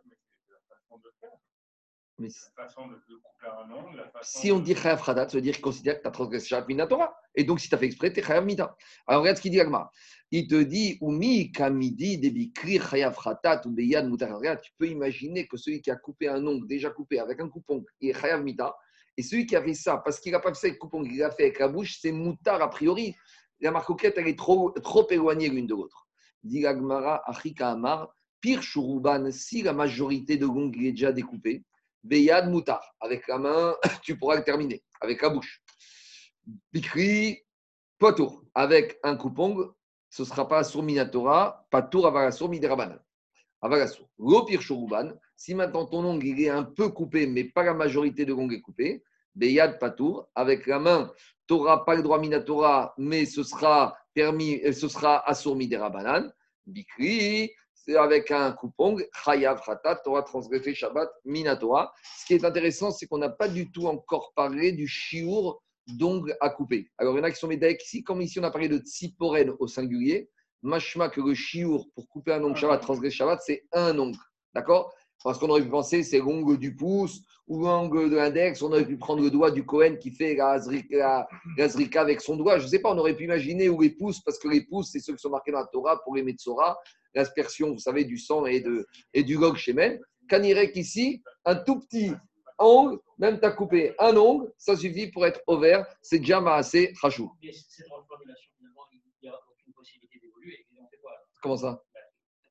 Mais si on dit Chayav Khadat, ça veut dire qu'il considère que tu as transgressé Shabbat Minatora. Et donc, si tu as fait exprès, tu es Chayav Mita. Alors, regarde ce qu'il dit Agma. Il te dit Umi Kamidi Debikri Chayav Khatat ou Beyad. Tu peux imaginer que celui qui a coupé un ongle, déjà coupé avec un coupon, il est Chayav Mita. Et celui qui a fait ça, parce qu'il n'a pas fait ça avec coupon, il l'a fait avec la bouche, c'est Moutar a priori. La marcoquette, elle est trop, trop éloignée l'une de l'autre. Dit Agmara, Achika Amar, pire Shuruban, si la majorité de l'ongle est déjà découpé, Beyad Moutar. Avec la main, [coughs] tu pourras le terminer. Avec la bouche. Bikri Potour. Avec un coupon, ce ne sera pas sur Minatora, Patour Avarasour Miderabanan. Avarasour. L'opir Shoruban, Si maintenant ton ongle il est un peu coupé, mais pas la majorité de l'ongle est coupée, Beyad Patour, avec la main, tu n'auras pas le droit Minatora, mais ce sera permis, euh, ce sera assourmi des Rabanan. Bikri, avec un coupong, Chayav Khatat, auras transgressé Shabbat Minatora. Ce qui est intéressant, c'est qu'on n'a pas du tout encore parlé du chiour d'ongle à couper. Alors, il y en a qui sont médaillés ici, comme ici on a parlé de tsiporen au singulier, machma que le chiour pour couper un ongle Shabbat, transgresser Shabbat, c'est un ongle. D'accord? Parce qu'on aurait pu penser c'est l'ongle du pouce ou l'ongle de l'index, on aurait pu prendre le doigt du Cohen qui fait la zrika, la- la zrika avec son doigt. Je ne sais pas, on aurait pu imaginer ou les pouces, parce que les pouces, c'est ceux qui sont marqués dans la Torah pour les Metzora, l'aspersion, vous savez, du sang et, de, et du gog shemen. Kanirek ici, un tout petit ongle, même tu as coupé un ongle, ça suffit pour être ouvert, c'est déjà assez rachou. Mais cette reformulation, finalement, il n'y a aucune possibilité d'évoluer. Comment ça?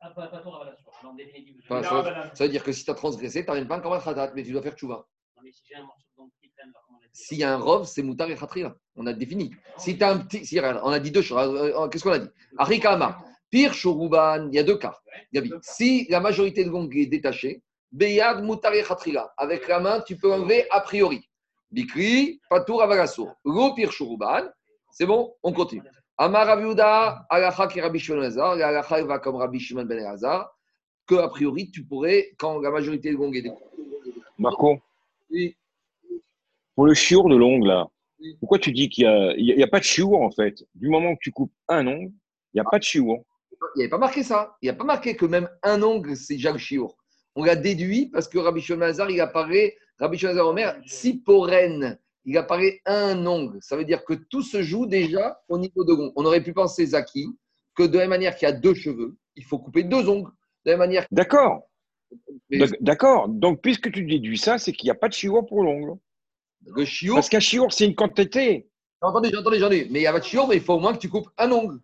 Ah, pas, pas révélation. En définitive, je- Enfin, Non, ça, non. ça veut dire que si tu as transgressé, tu n'arrives pas encore à khatat, mais tu dois faire tchouva. Non, mais si j'ai un morceau de dent qui traîne, par contre, on a dit- S'il y a un rov, c'est moutar et khatria. On a défini. Si tu as un petit. si, on a dit deux choses. Euh, euh, Qu'est-ce qu'on a dit? Arika Amar. Pire Shoruban, il y a deux cas. Gabi. Si la majorité de l'ongle est détachée, Beyad moutar et khatria. Avec la main, tu peux enlever a priori. Bikri, patour avagasso. Lo pire Shoruban. C'est bon On continue. Amar Rabiuda, Alacha qui Rabbi Shimon Alacha va comme Rabbi Shimon Ben que a priori, tu pourrais, quand la majorité de l'ongle est détachée. Marco, Oui. pour le chiour de l'ongle, là, Oui. pourquoi tu dis qu'il n'y a, a- il y a pas de chiour, en fait? Du moment que tu coupes un ongle, il n'y a pas de chiour. Il n'y avait pas marqué ça. Il n'y a pas marqué que même un ongle, c'est le chiour. On l'a déduit parce que Rabbi Shimon Elazar, il apparaît, Rabbi Shimon Elazar Omer, Siporen, il apparaît un ongle. Ça veut dire que tout se joue déjà au niveau de. On aurait pu penser, Zaki, que de la même manière qu'il y a deux cheveux, il faut couper deux ongles. De la même manière D'accord, d'accord. Donc, puisque tu déduis ça, c'est qu'il n'y a pas de chiour pour l'ongle. le chiour. Parce qu'un chiour, c'est une quantité. J'entendais, j'entendais, j'en ai. Mais il y a pas de chiour, mais il faut au moins que tu coupes un ongle.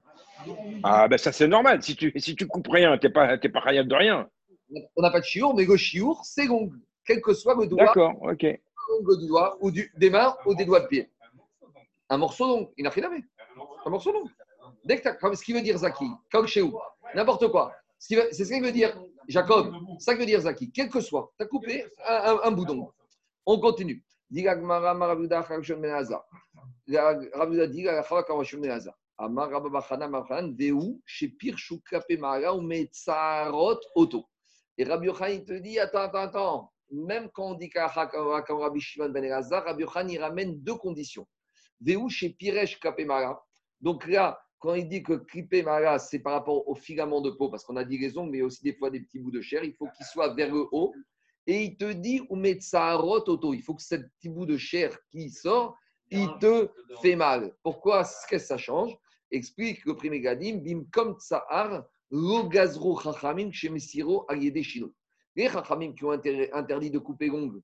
Ah, ben ça, c'est normal. Si tu, si tu coupes rien, tu n'es pas, t'es pas rien de rien. On n'a pas de chiour, mais le chiour, c'est l'ongle. Quel que soit le doigt, D'accord, ok. l'ongle du doigt, ou du, des mains, ou des doigts de pied. Un morceau d'ongle. Il n'a rien à voir. Un morceau d'ongle. Dès que comme ce qui veut dire Zaki, comme chez vous, n'importe quoi. C'est ce qu'il veut dire Jacob. Ça que veut dire Zaki. Quel que soit, tu as coupé un, un- un bout d'ongle. On continue. Dit Amar chez Auto. Et Rabbi Yochanan, il te dit attends, attends, attends. Même quand on dit comme Rabbi Shimon Ben Elazar, Rabbi Yochanan, il ramène deux conditions. Veu, chez Piresh Klape Mara. Donc là, quand il dit que clipper mara, c'est par rapport au filament de peau, parce qu'on a dit les ongles, mais aussi des fois des petits bouts de chair, il faut qu'ils soient vers le haut. Et il te dit, ou rot auto, il faut que ce petit bout de chair qui sort, il te fait mal. Pourquoi? Qu'est-ce que ça change Explique le premier gadim, bim comme tsahar, lo gazro chachamim chez Messiro ayede shino. Les chachamim qui ont inter- interdit de couper l'ongle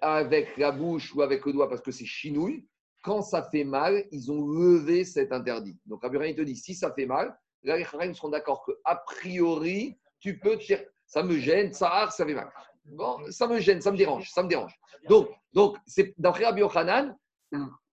avec la bouche ou avec le doigt parce que c'est chinouille, quand ça fait mal, ils ont levé cet interdit. Donc, il te dit, si ça fait mal, là, les Chachamim seront d'accord qu'a priori, tu peux te faire- Ça me gêne, ça ça fait mal. Bon, ça me gêne, ça me dérange, ça me dérange. Donc, donc c'est d'après Rabbi Yochanan,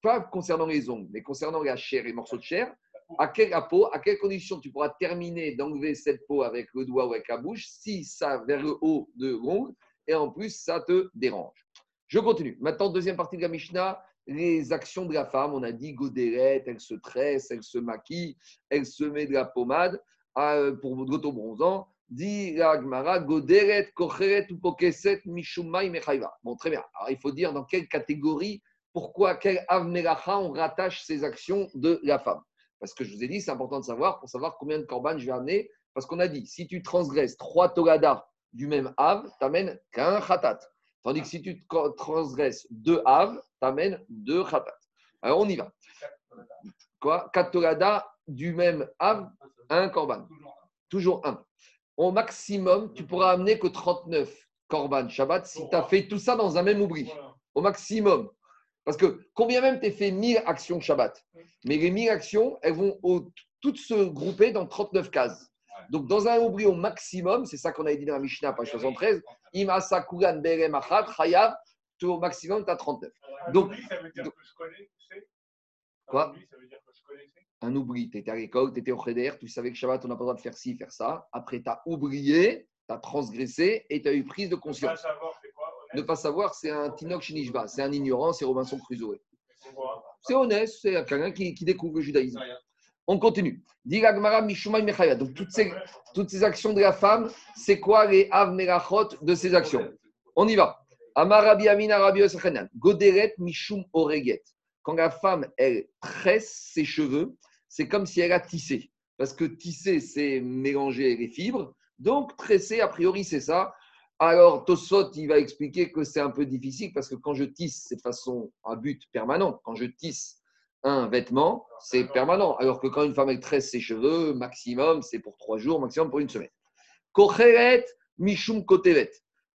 pas concernant les ongles, mais concernant la chair et les morceaux de chair, à quelle la peau, à quelles conditions tu pourras terminer d'enlever cette peau avec le doigt ou avec la bouche, si ça vers le haut de l'ongle, et en plus, ça te dérange. Je continue. Maintenant, deuxième partie de la Mishnah, les actions de la femme. On a dit godérette, elle se tresse, elle se maquille, elle se met de la pommade euh, pour l'autobronzant. Dit la Gemara, godérette, kocheret ou pokeset, mishumai mechaiva. Bon, très bien. Alors, il faut dire dans quelle catégorie, pourquoi, quel avmelacha on rattache ces actions de la femme. Parce que je vous ai dit, c'est important de savoir pour savoir combien de korban je vais amener. Parce qu'on a dit, si tu transgresses trois togadas du même av, tu n'amènes qu'un khatat. Tandis que si tu tra- transgresses deux av, tu amènes deux khatat. Alors on y va. Quoi? Quatre togadas du même av, un korban. Toujours un. Au maximum, tu pourras amener que 39 korban Shabbat si tu as fait tout ça dans un même oubli. Au maximum. Parce que combien même tu fait 1000 actions Shabbat, mais les 1000 actions, elles vont au- toutes se grouper dans 39 cases. Donc, dans un oubli au maximum, c'est ça qu'on avait dit dans la Mishnah, page 73, Imasa Kugan Berem Achat, Chayav, tout au maximum, tu as 39. Donc, ça veut dire donc- que je connais, tu sais Quoi ça veut dire que je connaissais un oubli, tu étais à l'école, tu étais au Cheder, tu savais que Shabbat, on n'a pas le droit de faire ci, faire ça. Après, tu as oublié, Tu as transgressé et tu as eu prise de conscience. savoir, Ne pas savoir, c'est un Tinoch Shinishba, c'est un ignorant, c'est Robinson Crusoe. C'est honnête, c'est quelqu'un qui, découvre le judaïsme. On continue. Donc toutes ces, toutes ces actions de la femme, c'est quoi les Av Merachot de ces actions? On y va. Amar Rabbi Amina Rabbi Yosef Hanan. Goderet Mishum Oreget. Quand la femme, elle tresse ses cheveux, c'est comme si elle a tissé. Parce que tisser, c'est mélanger les fibres. Donc, tresser, a priori, c'est ça. Alors, Tosot, il va expliquer que c'est un peu difficile parce que quand je tisse, c'est de façon à but permanent. Quand je tisse un vêtement, c'est permanent. Alors que quand une femme, elle tresse ses cheveux, maximum, c'est pour trois jours, maximum pour une semaine. Kocheret, Mishum Kotevet.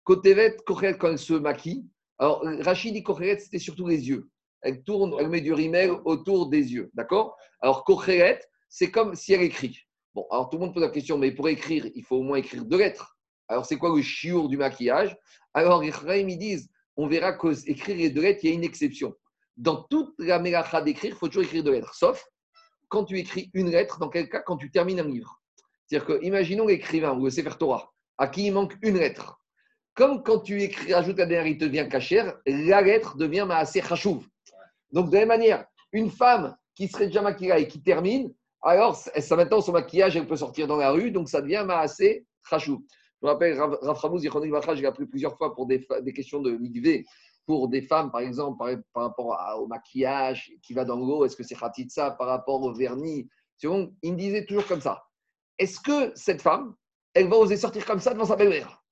Kotevet, Kocheret, quand elle se maquille. Alors, Rachid dit Kocheret, c'était surtout les yeux. Elle tourne, elle met du rimel autour des yeux. D'accord? Alors, Kocheret, c'est comme si elle écrit. Bon, alors tout le monde pose la question, mais pour écrire, il faut au moins écrire deux lettres. Alors, c'est quoi le chiour du maquillage? Alors, les ils disent, on verra qu'écrire les deux lettres, il y a une exception. Dans toute la mélacha d'écrire, il faut toujours écrire deux lettres, sauf quand tu écris une lettre, dans quel cas Quand tu termines un livre. C'est-à-dire que, imaginons l'écrivain ou le Sefer Torah, à qui il manque une lettre. Comme quand tu écris, rajoutes la dernière, il te devient cachère, la lettre devient assez chachouv. Donc, de la même manière, une femme qui serait déjà maquillée et qui termine, alors ça maintenant son maquillage, elle peut sortir dans la rue, donc ça devient assez chachouv. Je me rappelle, Rav Rav Ramouz, Yichronik Bacha, j'ai appris plusieurs fois pour des, questions de migvé, pour des femmes, par exemple, par, rapport au maquillage qui va dans l'eau, est-ce que c'est khatitsa par rapport au vernis? Il me disait toujours comme ça. Est-ce que cette femme, elle va oser sortir comme ça devant sa belle-mère?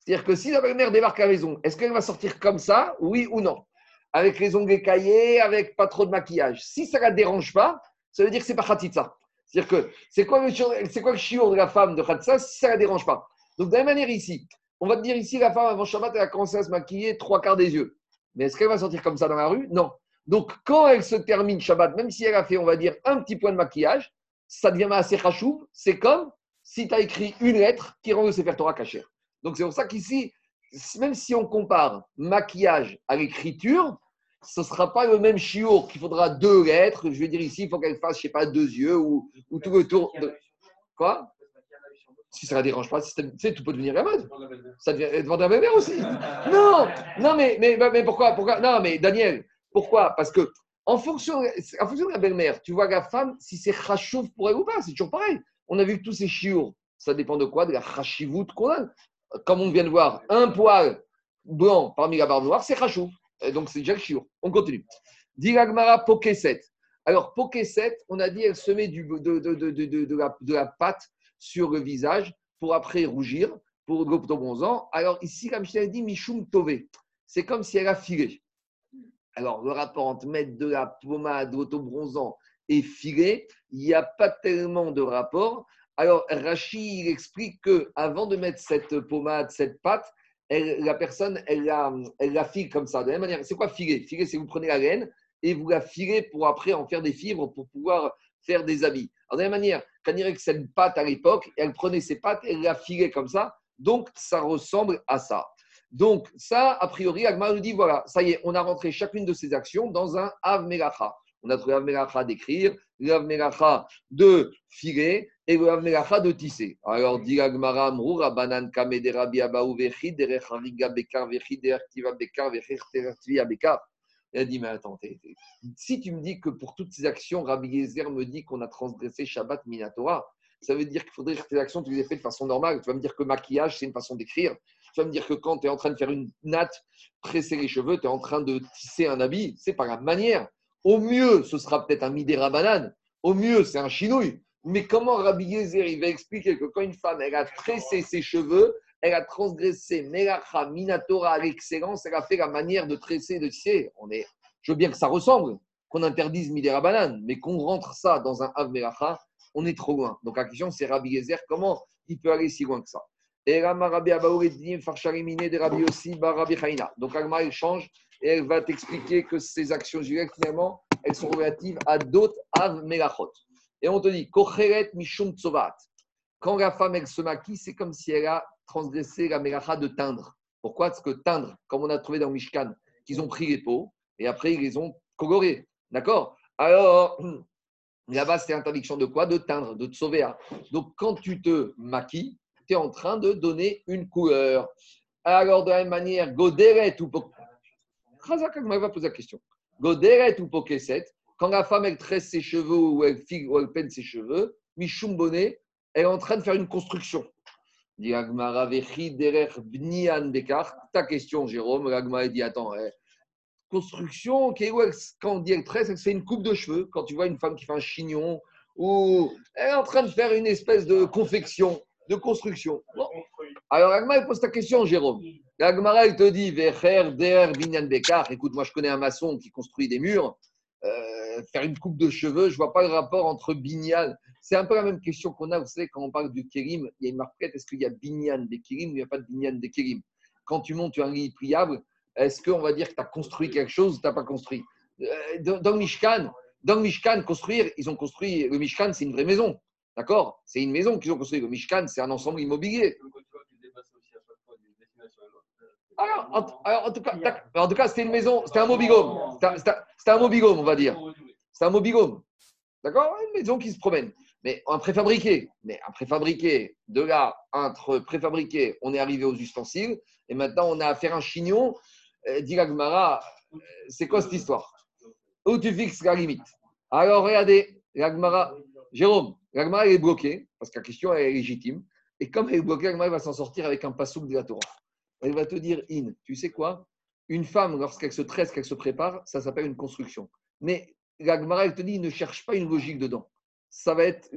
C'est-à-dire que si la belle-mère débarque à la maison, est-ce qu'elle va sortir comme ça, oui ou non? Avec les ongles écaillés, avec pas trop de maquillage. Si ça ne la dérange pas, ça veut dire que c'est pas khatitsa. C'est-à-dire que c'est quoi le quoi le chiour de la femme de khatitsa si ça ne la dérange pas? Donc de la même manière ici, on va te dire ici, la femme avant Shabbat, elle a commencé à se maquiller trois quarts des yeux. Mais est-ce qu'elle va sortir comme ça dans la rue? Non. Donc quand elle se termine Shabbat, même si elle a fait, on va dire, un petit point de maquillage, ça devient assez rachouv. C'est comme si tu as écrit une lettre qui rend le Sefer Torah caché. Donc c'est pour ça qu'ici, même si on compare maquillage à l'écriture, ce ne sera pas le même chiour qu'il faudra deux lettres. Je vais dire ici, il faut qu'elle fasse, je sais pas, deux yeux ou, ou tout le tour. De... Quoi? Si ça ne la dérange pas, tu sais, tout peut devenir la mode. Ça devient devant ta belle-mère aussi. Non, non, mais, mais, mais pourquoi, pourquoi Non, mais Daniel, pourquoi? Parce que en fonction, en fonction de la belle-mère, tu vois la femme, si c'est chachouf pour elle ou pas, c'est toujours pareil. On a vu que tous ces chiours, ça dépend de quoi? De la chachivout qu'on a. Comme on vient de voir, un poil blanc parmi la barbe noire, c'est chachouf. Et Donc c'est déjà le chiour. On continue. Diragmara Pokeset. Alors Pokeset, on a dit, elle se met du, de, de, de, de, de, de la, de la pâte sur le visage pour après rougir, pour l'autobronzant. Alors ici, comme je t'ai dit, Michoum Tové. C'est comme si elle a filé. Alors, le rapport entre mettre de la pommade autobronzant et filer, il n'y a pas tellement de rapport. Alors, Rachid il explique que avant de mettre cette pommade, cette pâte, la personne, elle la, elle la file comme ça. De la même manière, c'est quoi filer? Filer, c'est vous prenez la laine et vous la filez pour après en faire des fibres pour pouvoir faire des habits. Alors, de la même manière, dirait que cette pâte à l'époque, elle prenait ses pâtes et elle la filait comme ça. Donc, ça ressemble à ça. Donc, ça, a priori, Agmar nous dit voilà, ça y est, on a rentré chacune de ces actions dans un Av Melacha. On a trouvé Av Melacha d'écrire, l'Av Melacha de filer et le Av Melacha de tisser. Alors, dit Agmara, Mrou, Rabanan, Kame, de Rabbi Abaou, Vechi, Derech Hariga, Bekar, Vechi, Derech Bekar, Vechi, Derech Tiva, Bekar. Il a dit, mais attends, si tu me dis que pour toutes ces actions, Rabbi Yezer me dit qu'on a transgressé Shabbat Minatora, ça veut dire qu'il faudrait que tes actions, tu les aies faites de façon normale. Tu vas me dire que maquillage, c'est une façon d'écrire. Tu vas me dire que quand tu es en train de faire une natte, tresser les cheveux, tu es en train de tisser un habit, c'est pas la manière. Au mieux, ce sera peut-être un midera banane. Au mieux, c'est un chinouille. Mais comment Rabbi Yezer, il va expliquer que quand une femme, elle a tressé ses cheveux, elle a transgressé Melacha Minatora à l'excellence, elle a fait la manière de tresser de tisser. On est, je veux bien que ça ressemble, qu'on interdise midera banane, mais qu'on rentre ça dans un Av Melacha, on est trop loin. Donc la question, c'est Rabbi Yezer, comment il peut aller si loin que ça? Et. Donc Agma, elle change et elle va t'expliquer que ces actions directes, finalement, elles sont relatives à d'autres Av Melachot. Et on te dit, Kocheret Mishum Tsovat. Quand la femme, elle se maquille, c'est comme si elle a transgressé la Melacha de teindre. Pourquoi? Parce que teindre, comme on a trouvé dans Mishkan, qu'ils ont pris les peaux et après ils les ont colorées. D'accord? Alors, [clears throat] là-bas, c'était interdiction de quoi? De teindre, de te sauver. Donc, quand tu te maquilles, tu es en train de donner une couleur. Alors, de la même manière, Goderet ou va poser la question. Goderet ou Pokeset, quand la femme elle tresse ses cheveux ou elle, figue, ou elle peine ses cheveux, Mishum Bonnet, elle est en train de faire une construction. Dit Agmara, Bnian. Ta question, Jérôme, Agmara dit Attends, eh, construction, ok, où elle- quand on dit tresse, elle se fait une coupe de cheveux. Quand tu vois une femme qui fait un chignon, ou elle est en train de faire une espèce de confection, de construction. Bon. Alors, Agmara pose ta question, Jérôme. L'Agmara, elle te dit. Écoute, moi, je connais un maçon qui construit des murs. Euh, faire une coupe de cheveux, je vois pas le rapport entre Binyan. C'est un peu la même question qu'on a, vous savez, quand on parle du Kérim, il y a une marquette est-ce qu'il y a Binyan des Kérim ou il n'y a pas de Binyan des Kérim? Quand tu montes un lit pliable, est-ce qu'on va dire que tu as construit quelque chose ou tu n'as pas construit? Euh, dans, le Mishkan, dans le Mishkan, construire, ils ont construit. Le Mishkan, c'est une vraie maison. D'accord? C'est une maison qu'ils ont construit. Le Mishkan, c'est un ensemble immobilier. Alors, en, alors, en tout cas, tac, en tout cas, c'était une maison, c'était un mobilhome. C'était un- un- on va dire. C'est un mobilhome. D'accord Une maison qui se promène. Mais un préfabriqué. Mais un préfabriqué, de là, entre préfabriqué, on est arrivé aux ustensiles. Et maintenant, on a à faire un chignon. Euh, euh, c'est quoi cette histoire? Où tu fixes la limite? Alors, regardez, la Gemara, Jérôme, la Gemara, elle est bloquée, parce que la question elle est légitime. Et comme elle est bloquée, la Gemara elle va s'en sortir avec un passouk de la Torah. Elle va te dire, In, tu sais quoi? Une femme, lorsqu'elle se tresse, qu'elle se prépare, ça s'appelle une construction. Mais la Gemara, elle te dit, ne cherche pas une logique dedans. Ça va être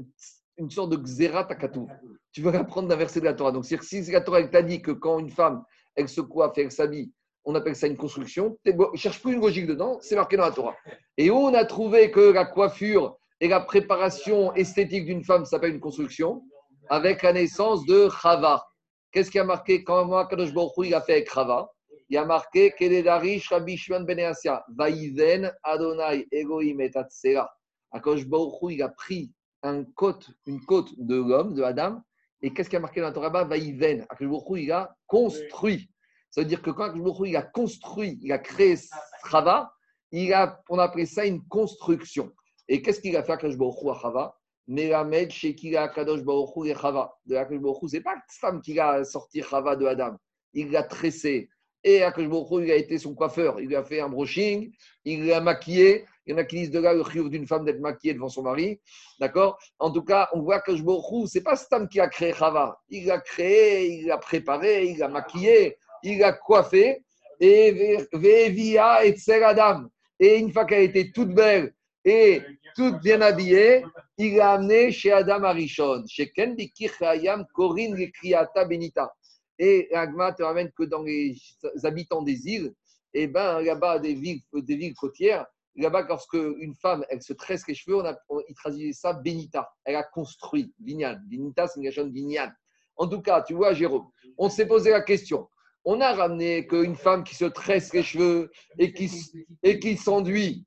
une sorte de xéra takatou. Tu veux l'apprendre d'un verset de la Torah. Donc, si la Torah elle t'a dit que quand une femme, elle se coiffe et elle s'habille, on appelle ça une construction, cherche plus une logique dedans, c'est marqué dans la Torah. Et où on a trouvé que la coiffure et la préparation esthétique d'une femme s'appelle une construction? Avec la naissance de Chava. Qu'est-ce qui a marqué? Quand Kadosh Baruch il a fait avec Chava? Il y a marqué Kededarish Rabbi Shimon ben Yasia, Vaïven Adonai Elohim et Atsera. Akadosh Baruch Hu, il a pris un côte, une côte de l'homme, de Adam, et qu'est-ce qui a marqué dans la Torah Vaïven Akadosh Baruch Hu, il a construit. Ça veut dire que quand Hu, il a construit, il a créé Chava, il a, on appelle ça une construction. Et qu'est-ce qu'il a fait Akadosh Baruch Hu à Chava? Melamed Shekila Kadosh Baruch Hu et Chava. De Akadosh Baruch Hu, c'est pas femme qui a sorti Chava de Adam. Il l'a tressé. Et Hu, il a été son coiffeur. Il lui a fait un brushing, il l'a maquillé. Il y en a qui disent de là le chiouf d'une femme d'être maquillée devant son mari. D'accord? En tout cas, on voit que Hu, c'est pas femme qui a créé Chava. Il l'a créé, il l'a préparé, il l'a maquillé, il l'a coiffé. Et Vevia et Adam. Et une fois qu'elle était toute belle et toute bien habillée, il l'a amené chez Adam Arishon, chez Ken Corinne Kriata Benita. Et Agma te ramène que dans les habitants des îles, et ben là-bas, des villes, côtières, là-bas, lorsque une femme, elle se tresse les cheveux, on a, on, il traduisait ça Benita. Elle a construit, Binyan. Benita, c'est une question. En tout cas, tu vois, Jérôme, on s'est posé la question. On a ramené qu'une femme qui se tresse les cheveux et qui, et qui s'enduit,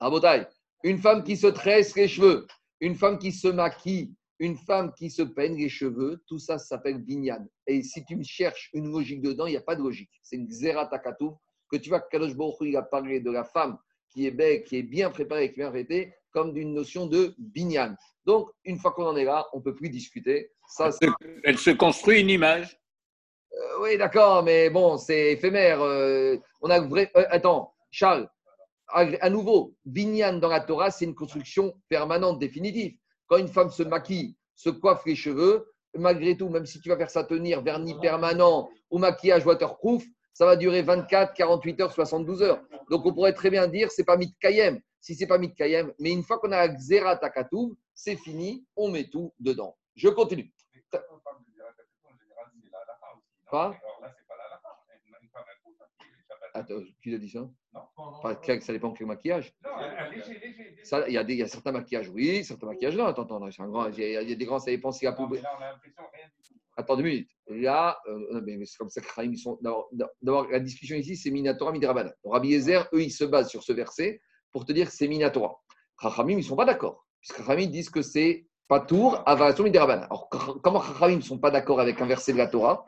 à Botaï, une femme qui se tresse les cheveux, une femme qui se maquille, une femme qui se peigne les cheveux, tout ça, ça s'appelle binyan. Et si tu me cherches une logique dedans, il n'y a pas de logique. C'est une xératakatou que tu vois que Kadosh Baruch il a parlé de la femme qui est belle, qui est bien préparée, qui est bien arrêtée, comme d'une notion de binyan. Donc, une fois qu'on en est là, on ne peut plus discuter. Ça, elle, se, elle se construit une image. Euh, oui, d'accord, mais bon, c'est éphémère. Euh, on a vrai. Euh, attends, Charles, à, à nouveau, binyan dans la Torah, c'est une construction permanente, définitive. Quand une femme se maquille, se coiffe les cheveux, malgré tout, même si tu vas faire ça tenir vernis permanent ou maquillage waterproof, ça va durer 24, 48 heures, 72 heures. Donc on pourrait très bien dire c'est pas mitkayem. Si c'est pas mitkayem, mais une fois qu'on a xera takatou, c'est fini, on met tout dedans. Je continue. Quoi? Attends, qui a dit ça? Pas, Ça dépend quel maquillage. Il, y a des, y a certains maquillages, oui, certains maquillages, non. Attends, attends, c'est un grand, il, y a, il y a des grands, ça dépend si la poubelle. Attends deux minutes. Là, euh, mais c'est comme ça que ils sont. D'abord, la discussion ici, c'est Minatora Midrabanan. Rabbi Yezer, eux, ils se basent sur ce verset pour te dire que c'est Minatora. Chachamim, ils ne sont pas d'accord. Puisque Chachamim disent que c'est Patour, Avation Midrabanan. Alors, comment Chachamim ne sont pas d'accord avec un verset de la Torah?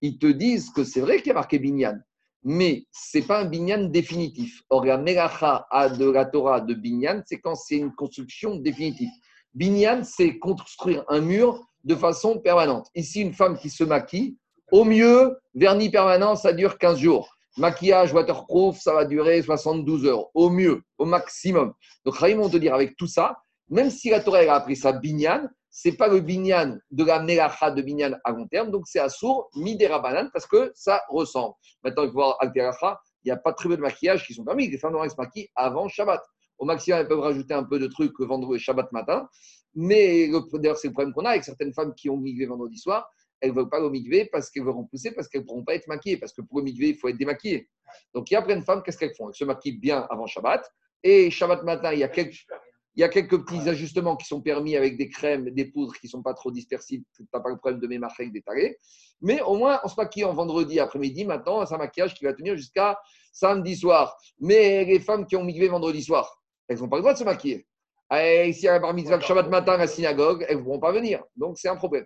Ils te disent que c'est vrai qu'il y a marqué Binyan mais ce n'est pas un binyan définitif. Or, la melacha de la Torah de binyan, c'est quand c'est une construction définitive. Binyan, c'est construire un mur de façon permanente. Ici, une femme qui se maquille, au mieux, vernis permanent, ça dure 15 jours. Maquillage waterproof, ça va durer 72 heures. Au mieux, au maximum. Donc, Rahim, on te dire, avec tout ça, même si la Torah a appris ça binyan, c'est pas le binyan de la melacha de binyan à long terme, donc c'est assour midera banane parce que ça ressemble. Maintenant, il faut voir alteracha, il n'y a pas très peu de maquillage qui sont permis. Les femmes doivent se maquiller avant Shabbat. Au maximum, elles peuvent rajouter un peu de trucs le vendredi Shabbat matin. Mais le- d'ailleurs, c'est le problème qu'on a avec certaines femmes qui ont migré vendredi soir. Elles ne veulent pas le parce qu'elles veulent repousser, parce qu'elles ne pourront pas être maquillées. Parce que pour le migvé, il faut être démaquillé. Donc, il y a plein de femmes, qu'est-ce qu'elles font? Elles se maquillent bien avant Shabbat. Et Shabbat matin, il y a quelques, il y a quelques petits ajustements qui sont permis avec des crèmes, des poudres qui ne sont pas trop dispersibles. Tu n'as pas le problème de mes marques d'étaler. Mais au moins, on se maquille en vendredi après-midi. Maintenant, c'est un maquillage qui va tenir jusqu'à samedi soir. Mais les femmes qui ont migré vendredi soir, elles n'ont pas le droit de se maquiller. Et si il y a un bar mitzvah le Shabbat matin à la synagogue, elles ne pourront pas venir. Donc, c'est un problème.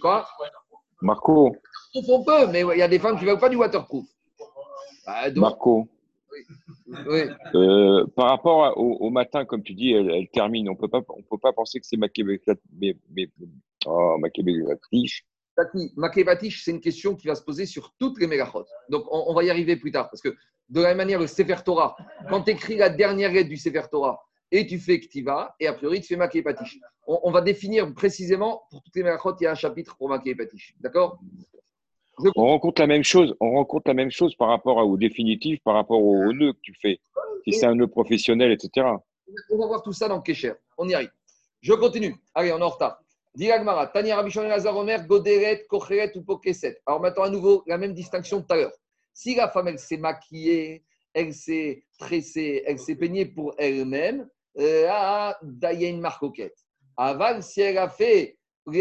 Quoi? Marco, On font peu, mais il y a des femmes qui ne veulent pas du waterproof. Bah, donc, Marco, oui. euh, par rapport au, au matin, comme tu dis, elle, elle termine. On peut pas, on peut pas penser que c'est mais, oh, Makevatish, c'est une question qui va se poser sur toutes les mégachot. Donc, on, on va y arriver plus tard. Parce que, de la même manière, le Sefer Torah, quand tu écris la dernière lettre du Sefer Torah et tu fais Ktiva, et a priori, tu fais Makevatish. On, on va définir précisément, pour toutes les mégachot, il y a un chapitre pour Makevatish. D'accord? On rencontre la même chose. On rencontre la même chose par rapport au définitif, par rapport au, nœud que tu fais. Si c'est un nœud professionnel, etc. On va voir tout ça dans Kesher. On y arrive. Je continue. Allez, on est en retard. Dis Agmara, Tania Rabbi Shimon Lazar Omer, Goderet, Kocheret ou Pokeset. Alors maintenant, à nouveau, la même distinction de tout à l'heure. Si la femme, elle s'est maquillée, elle s'est tressée, elle s'est peignée pour elle-même, euh, ah, là, il y a une marcoquette. Aval, si elle a fait Quand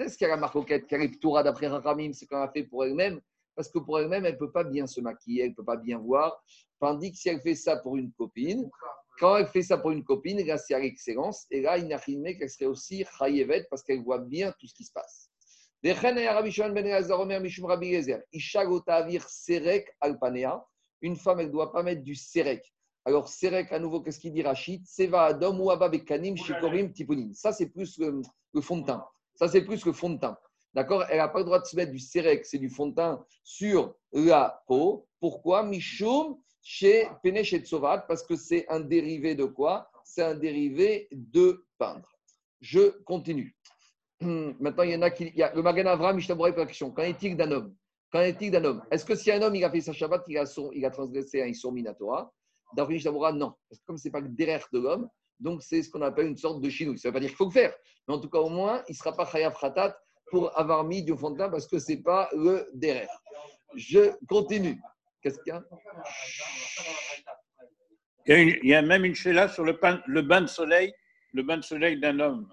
est-ce qu'elle a la marcoquette Qu'elle est Ptura d'après Rachamim, c'est qu'on a fait pour elle-même Parce que pour elle-même, elle ne peut pas bien se maquiller, elle ne peut pas bien voir. Tandis que si elle fait ça pour une copine, quand elle fait ça pour une copine, là, c'est à l'excellence. Et là, rien qu'elle serait aussi chayevet parce qu'elle voit bien tout ce qui se passe. Ben. Une femme, elle ne doit pas mettre du serek. Alors, serek, à nouveau, qu'est-ce qu'il dit Rachid? Seva adam ou abba bekanim shikorim tipunim. Ça, c'est plus le, le fond de teint. Ça, c'est plus le fond de teint. D'accord? Elle n'a pas le droit de se mettre du serek, c'est du fond de teint, sur la peau. Pourquoi? Mishum chez chez Tsovat, parce que c'est un dérivé de quoi? C'est un dérivé de peindre. Je continue. [clears throat] Maintenant, il y en a qui. il y a le Magan Avram, la question. Qu'en est-il d'un homme? Qu'en est-il d'un homme? Est-ce que si un homme il a fait sa Shabbat, il a, son- il a transgressé un Issour Minatora D'après Ishtabora, non. Parce que comme ce n'est pas le derrière de l'homme, donc c'est ce qu'on appelle une sorte de chinouille. Ça ne veut pas dire qu'il faut le faire. Mais en tout cas, au moins, il ne sera pas Chayav Khatat pour avoir mis du fond de teint parce que ce n'est pas le derrière. Je continue. Qu'est-ce qu'il y a? Il y, a une- il y a même une chéla sur le, pain- le bain de soleil, le bain de soleil d'un homme.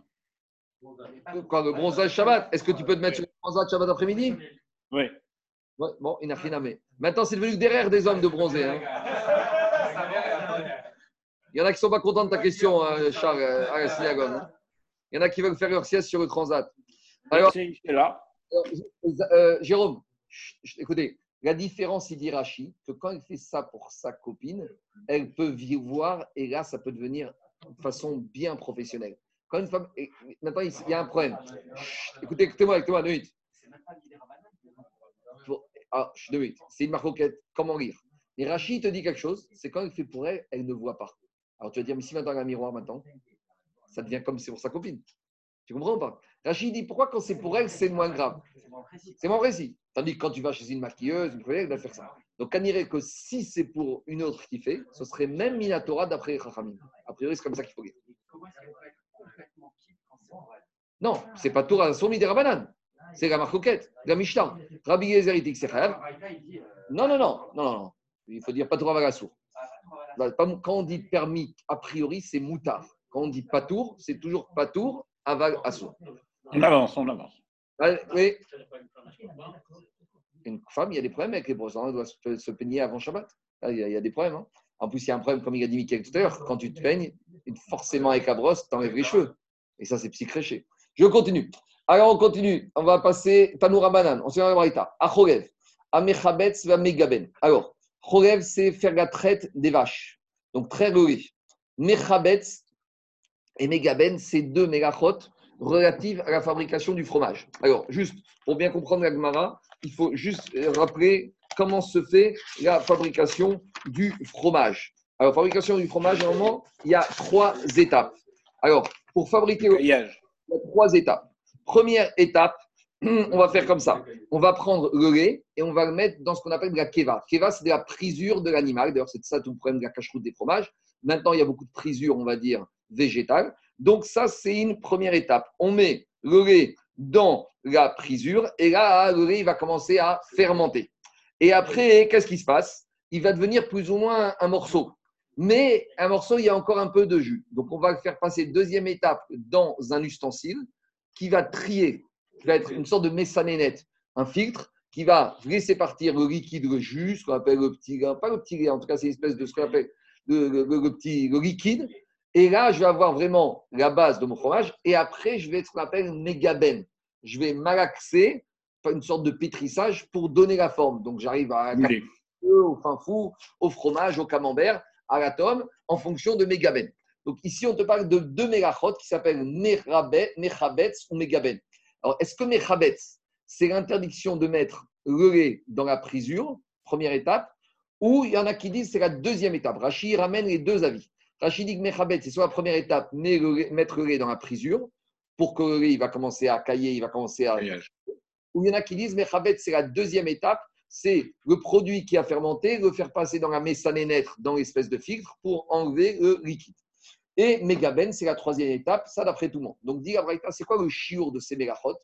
Quoi, le bronzage Shabbat Est-ce que tu peux te mettre sur le bronzage Shabbat après-midi? Oui. Ouais, Bon, il n'a rien à mettre. Maintenant, c'est devenu le derrière des hommes de bronzer. hein. Il y en a qui ne sont pas contents de ta question, hein, Charles, euh, à la synagogue. hein. Il y en a qui veulent faire leur sieste sur le transat. Alors, une chéla. euh, Jérôme, écoutez, la différence, il dit Rachi, que quand elle fait ça pour sa copine, elle peut vivre voir et là, ça peut devenir de façon bien professionnelle. Quand une femme. et maintenant, il y a un problème. Chut, écoutez, écoutez-moi, écoutez-moi, deux minutes. Ah, chut, deux minutes. C'est une marcoquette. Comment lire Et Rachid te dit quelque chose, c'est quand elle fait pour elle, elle ne voit pas. Alors tu vas dire, mais si maintenant elle a un miroir maintenant, ça devient comme c'est pour sa copine. Tu comprends ou pas? Rachid dit, pourquoi quand c'est pour elle, c'est moins grave? C'est mon récit. Tandis que quand tu vas chez une maquilleuse, une collègue, elle va faire ça. Donc, on dirait que si c'est pour une autre qui fait, ce serait même Minatora d'après Chachamim. A priori, c'est comme ça qu'il faut lire. Non, c'est pas Torah, c'est Midera Banane. C'est la marcoquette, la Mishnah. Rabbi Yezer, il dit que c'est Chayav. Non, non, non, non, non. Il faut dire pas Vagassour. Bah, pas- Quand on dit permis, a priori, c'est moutard. Quand on dit patour, c'est toujours patour, aval, assour. On avance, on avance. Oui, une femme, il y a des problèmes avec les brosses. Elle doit se, peigner avant Shabbat. Il, y a, des problèmes. hein. En plus, il y a un problème, comme il a dit Mickaël tout à l'heure. Quand tu te peignes, forcément avec la brosse, tu enlèves les cheveux. Et ça, c'est psychréché. Je continue. Alors, on continue. On va passer Tanoura Banan. On se met la. À Chorev. À Mechabetz va Megaben. Alors, Chorev, c'est faire la traite des vaches. Donc, très levé. Mechabetz, Et Megaben, c'est deux mégachot relatives à la fabrication du fromage. Alors, juste pour bien comprendre la Gemara, il faut juste rappeler comment se fait la fabrication du fromage. Alors, fabrication du fromage, normalement, il y a trois étapes. Alors, pour fabriquer le Cueillage. il y a trois étapes. Première étape, on va faire comme ça. On va prendre le lait et on va le mettre dans ce qu'on appelle de la keva. Keva, c'est de la prisure de l'animal. D'ailleurs, c'est ça tout le problème de la cache-route des fromages. Maintenant, il y a beaucoup de prisure, on va dire, végétale. Donc, ça, c'est une première étape. On met le lait dans la prisure et là, le lait il va commencer à fermenter. Et après, qu'est-ce qui se passe? Il va devenir plus ou moins un morceau. Mais un morceau, il y a encore un peu de jus. Donc, on va le faire passer deuxième étape dans un ustensile qui va trier, qui va être une sorte de messanénette, un filtre qui va laisser partir le liquide, le jus, ce qu'on appelle le petit pas le petit en tout cas, c'est une espèce de ce qu'on appelle le, le- le- le petit le liquide. Et là, je vais avoir vraiment la base de mon fromage. Et après, je vais être ce qu'on appelle mégaben. Je vais malaxer, une sorte de pétrissage pour donner la forme. Donc, j'arrive à Moulé. au fin fou, au fromage, au camembert, à la tome, en fonction de mégaben. Donc ici, on te parle de deux mégachot qui s'appellent Mechabetz ou mégaben. Alors, est-ce que Mechabetz, c'est l'interdiction de mettre le lait dans la prisure, première étape, ou il y en a qui disent c'est la deuxième étape? Rachid ramène les deux avis. Rachid dit que Mechabetz, c'est soit la première étape, mettre le lait dans la prisure, pour que le lait il va commencer à cailler, il va commencer à ou il y en a qui disent Mechabet, c'est la deuxième étape, c'est le produit qui a fermenté, le faire passer dans la messanénètre, dans l'espèce de filtre, pour enlever le liquide. Et Megaben, c'est la troisième étape, ça d'après tout le monde. Donc, dit c'est quoi le chiour de ces mégachot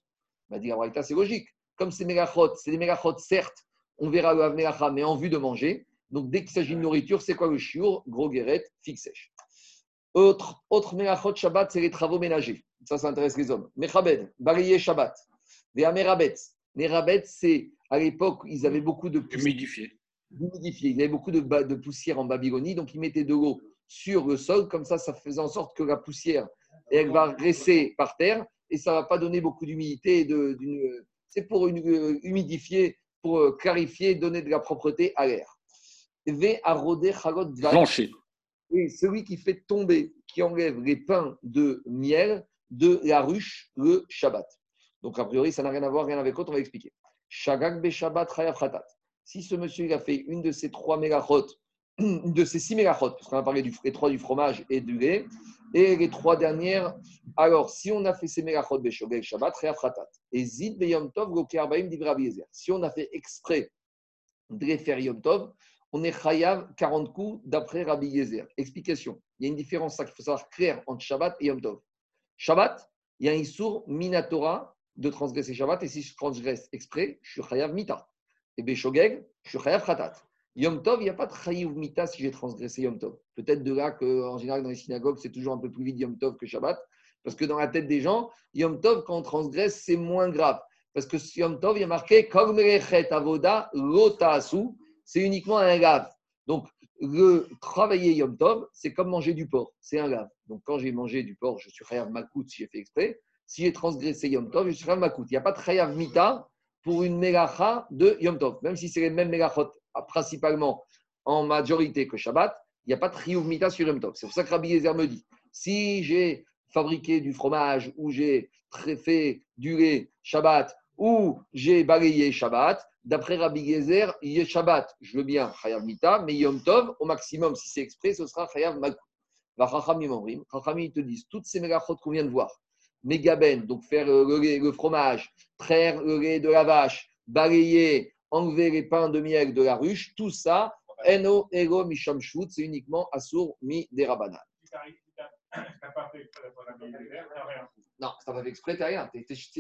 bah, Dit c'est logique. Comme ces mégachot, c'est des mégachot, certes, on verra le mégacha, mais en vue de manger. Donc, dès qu'il s'agit de nourriture, c'est quoi le chiour Gros guérette, fixe sèche. Autre, autre mégachot Shabbat, c'est les travaux ménagers. Ça, ça intéresse les hommes. Mechabed, balayer Shabbat. Des Amerabetz. Les rabets, c'est à l'époque, ils avaient beaucoup de Humidifié. humidifié. Il y avait beaucoup de, de poussière en Babylonie, donc ils mettaient de l'eau sur le sol, comme ça, ça faisait en sorte que la poussière, elle va rester par terre et ça ne va pas donner beaucoup d'humidité. C'est pour une, euh, humidifier, pour euh, clarifier, donner de la propreté à l'air. Dvash. Blanché. Et celui qui fait tomber, qui enlève les pains de miel de la ruche le Shabbat. Donc, a priori, ça n'a rien à voir, rien avec l'autre, on va expliquer. Shagag be Shabbat. Si ce monsieur il a fait une de ces trois mégachot, une de ces six mégachot, parce qu'on a parlé du, trois du fromage et du lait, et les trois dernières, alors si on a fait ces mégachot be Shogeg Shabbat khatat, et zid be Yom Tov Eliezer. Si on a fait exprès de Yom Tov, on est chayav 40 coups d'après Rabbi Yezer. Explication. Il y a une différence qu'il faut savoir claire entre Shabbat et Yom Tov. Shabbat, il y a un issour minatora de transgresser Shabbat et si je transgresse exprès, je suis chayav mita. Et Beshogeg, je suis chayav khatat. Yom Tov, il n'y a pas de chayav mita si j'ai transgressé Yom Tov. Peut-être de là qu'en général dans les synagogues, c'est toujours un peu plus vite Yom Tov que Shabbat. Parce que dans la tête des gens, Yom Tov, quand on transgresse, c'est moins grave. Parce que Yom Tov, il y a marqué avoda c'est uniquement un lave. Donc, le travailler Yom Tov, c'est comme manger du porc, c'est un lave. Donc, quand j'ai mangé du porc, je suis Chayav Makout si j'ai fait exprès. Si j'ai transgressé Yom Tov, je suis Chayav Makout. Il n'y a pas de Chayav Mita pour une Melacha de Yom Tov. Même si c'est les mêmes Melachot, principalement en majorité que Shabbat, il n'y a pas de sur Yom Tov. C'est pour ça que Rabbi Yezer me dit si j'ai fabriqué du fromage ou j'ai fait du lait Shabbat ou j'ai balayé Shabbat, d'après Rabbi Gezer, Yé Shabbat, je veux bien Chayav Mita, mais Yom Tov, au maximum, si c'est exprès, ce sera Chayav Malkout. Va Chachamim te disent, toutes ces mégachot qu'on vient de voir, mégaben, donc faire euh, le, le fromage, traire le lait de la vache, balayer, enlever les pains de miel de la ruche, tout ça, Eno Ego Misham Shvut, c'est uniquement Asur Mi un [coughs] rien. Non, ça pas fait exprès, t'as rien.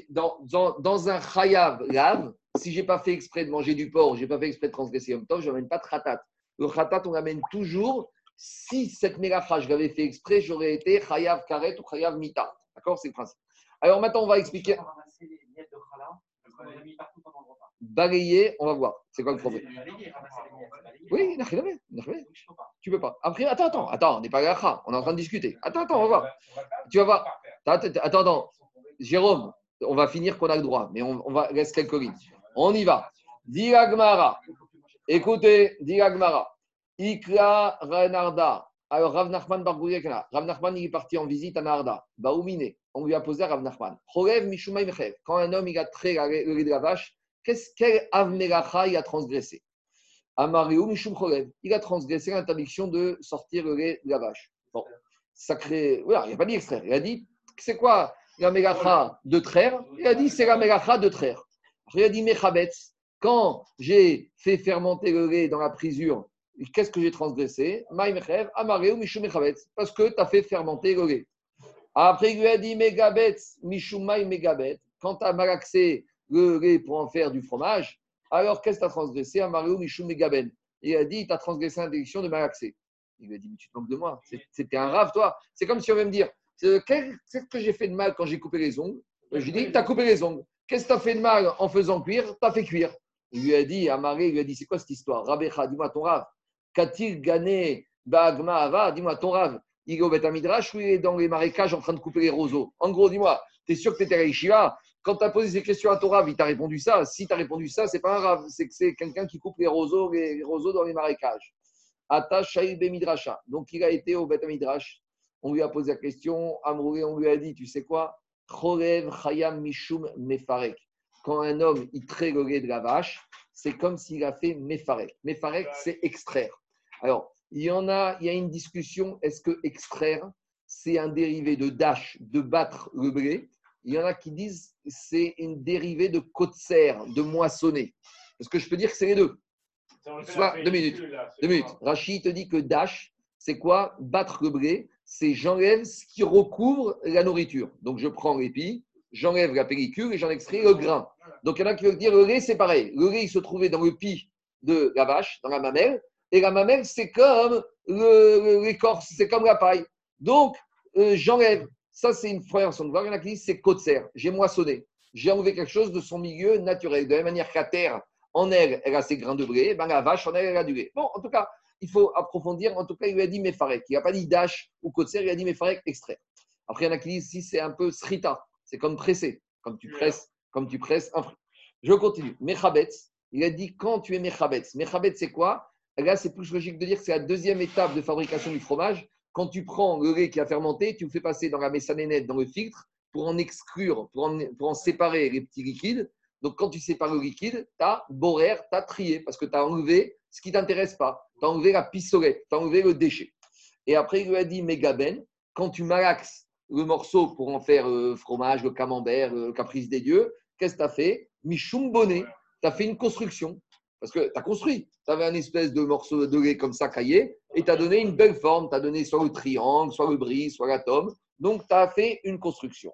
Dans, dans, dans un chayav lave, si j'ai pas fait exprès de manger du porc, j'ai pas fait exprès de transgresser Yom Tov, je n'amène pas de khatat. Le khatat, on l'amène toujours. Si cette mélacha, je l'avais fait exprès, j'aurais été chayav karet ou chayav mita. D'accord C'est le principe. Alors maintenant, on va expliquer. Balayer, on va voir. C'est quoi le problème? Oui, tu peux pas. Après, attends, attends, attends, on n'est pas à la kha, on est en train de discuter. Attends, attends, on va voir. Tu vas voir. Attends, attends. Jérôme, on va finir qu'on a le droit, mais on, on va reste quelques lignes. On y va. Diragmara. Écoutez, Diragmara. Ikla Renarda. Alors, Rav Nachman Rav Nachman, il est parti en visite à Narda. Baoumine, on lui a posé à Rav Nachman. Quand un homme il a trait le lait de la vache, qu'est-ce quel il a transgressé? Amaréou Mishum. Il a transgressé l'interdiction de sortir le lait de la vache. Bon, ça crée. Voilà, il n'a pas dit extraire. Il a dit c'est quoi la Melacha de traire? Il a dit c'est la Melacha de traire. Après, il a dit Mechabetz. Quand j'ai fait fermenter le lait dans la prisure, qu'est-ce que j'ai transgressé? Amaréou Mishum. Parce que tu as fait fermenter le lait. Après, il lui a dit Megabetz, Mishumai Megabetz. Quand tu as malaxé le lait pour en faire du fromage, alors qu'est-ce que tu as transgressé Amaréou Mishum Megaben. Il a dit tu as transgressé l'interdiction de malaxer. Il lui a dit mais tu te moques de moi. C'était un rave, toi. C'est comme si on veut me dire qu'est-ce que j'ai fait de mal quand j'ai coupé les ongles? Je lui ai dit tu as coupé les ongles. Qu'est-ce que tu as fait de mal en faisant cuire? Tu as fait cuire. Il lui a dit, Amaré, il lui a dit, c'est quoi cette histoire? Rabbecha, dis-moi ton rave. Qu'a-t-il gagné Bagma Ava? Dis-moi ton rave. Il est au Beth Midrash ou il est dans les marécages en train de couper les roseaux? En gros, dis-moi, tu es sûr que tu étais à Quand tu as posé ces questions à ton rave, il t'a répondu ça. Si tu as répondu ça, c'est pas un rave, c'est que c'est quelqu'un qui coupe les roseaux, les, roseaux dans les marécages. Midrasha. Donc il a été au Beth Midrash. On lui a posé la question. Amroué, on lui a dit, tu sais quoi? Chorev Chayam Mishum Mefarek. Quand un homme il trait le lait de la vache, c'est comme s'il a fait Mefarek. Mefarek, c'est extraire. Alors, il y en a, il y a une discussion est-ce que extraire, c'est un dérivé de dash, de battre le blé? Il y en a qui disent c'est une dérivée de kotser, de moissonner. Est-ce que je peux dire que c'est les deux? Soit- deux minutes. Deux minutes. Rachid te dit que dash, c'est quoi? Battre le blé, c'est j'enlève ce qui recouvre la nourriture. Donc je prends l'épi, j'enlève la pellicule et j'en extrais le grain. Donc il y en a qui veulent dire le lait, c'est pareil. Le lait, il se trouvait dans le pis de la vache, dans la mamelle. Et la mamelle, c'est comme l'écorce, c'est comme la paille. Donc euh, j'enlève. Ça, c'est une façon de voir. Il y en a qui disent c'est kotser. J'ai moissonné. J'ai enlevé quelque chose de son milieu naturel. De la même manière la terre, en elle, elle a ses grains de blé, ben la vache, en elle, elle a du lait. Bon, en tout cas, il faut approfondir. En tout cas, il lui a dit Mefarek. Il n'a pas dit dash ou kotser, il a dit Mefarek, extrait. Après, il y en a qui disent si c'est un peu srita, c'est comme pressé, comme tu presses, comme tu presses un fruit. Je continue. Mechabetz, il a dit quand tu es Mechabetz. Mechabetz, c'est quoi? Là, c'est plus logique de dire que c'est la deuxième étape de fabrication du fromage. Quand tu prends le lait qui a fermenté, tu le fais passer dans la messanénette, dans le filtre, pour en exclure, pour en, pour en séparer les petits liquides. Donc, quand tu sépares le liquide, tu as borer, tu as trié, parce que tu as enlevé ce qui ne t'intéresse pas. Tu as enlevé la pistolette, tu as enlevé le déchet. Et après, il lui a dit Megaben, quand tu malaxes le morceau pour en faire euh, fromage, le camembert, le caprice des dieux, qu'est-ce que tu as fait? Michoum bonnet, tu as fait une construction. Parce que tu as construit. Tu avais un espèce de morceau de lait comme ça caillé et tu as donné une belle forme. Tu as donné soit le triangle, soit le bris, soit l'atome. Donc, tu as fait une construction.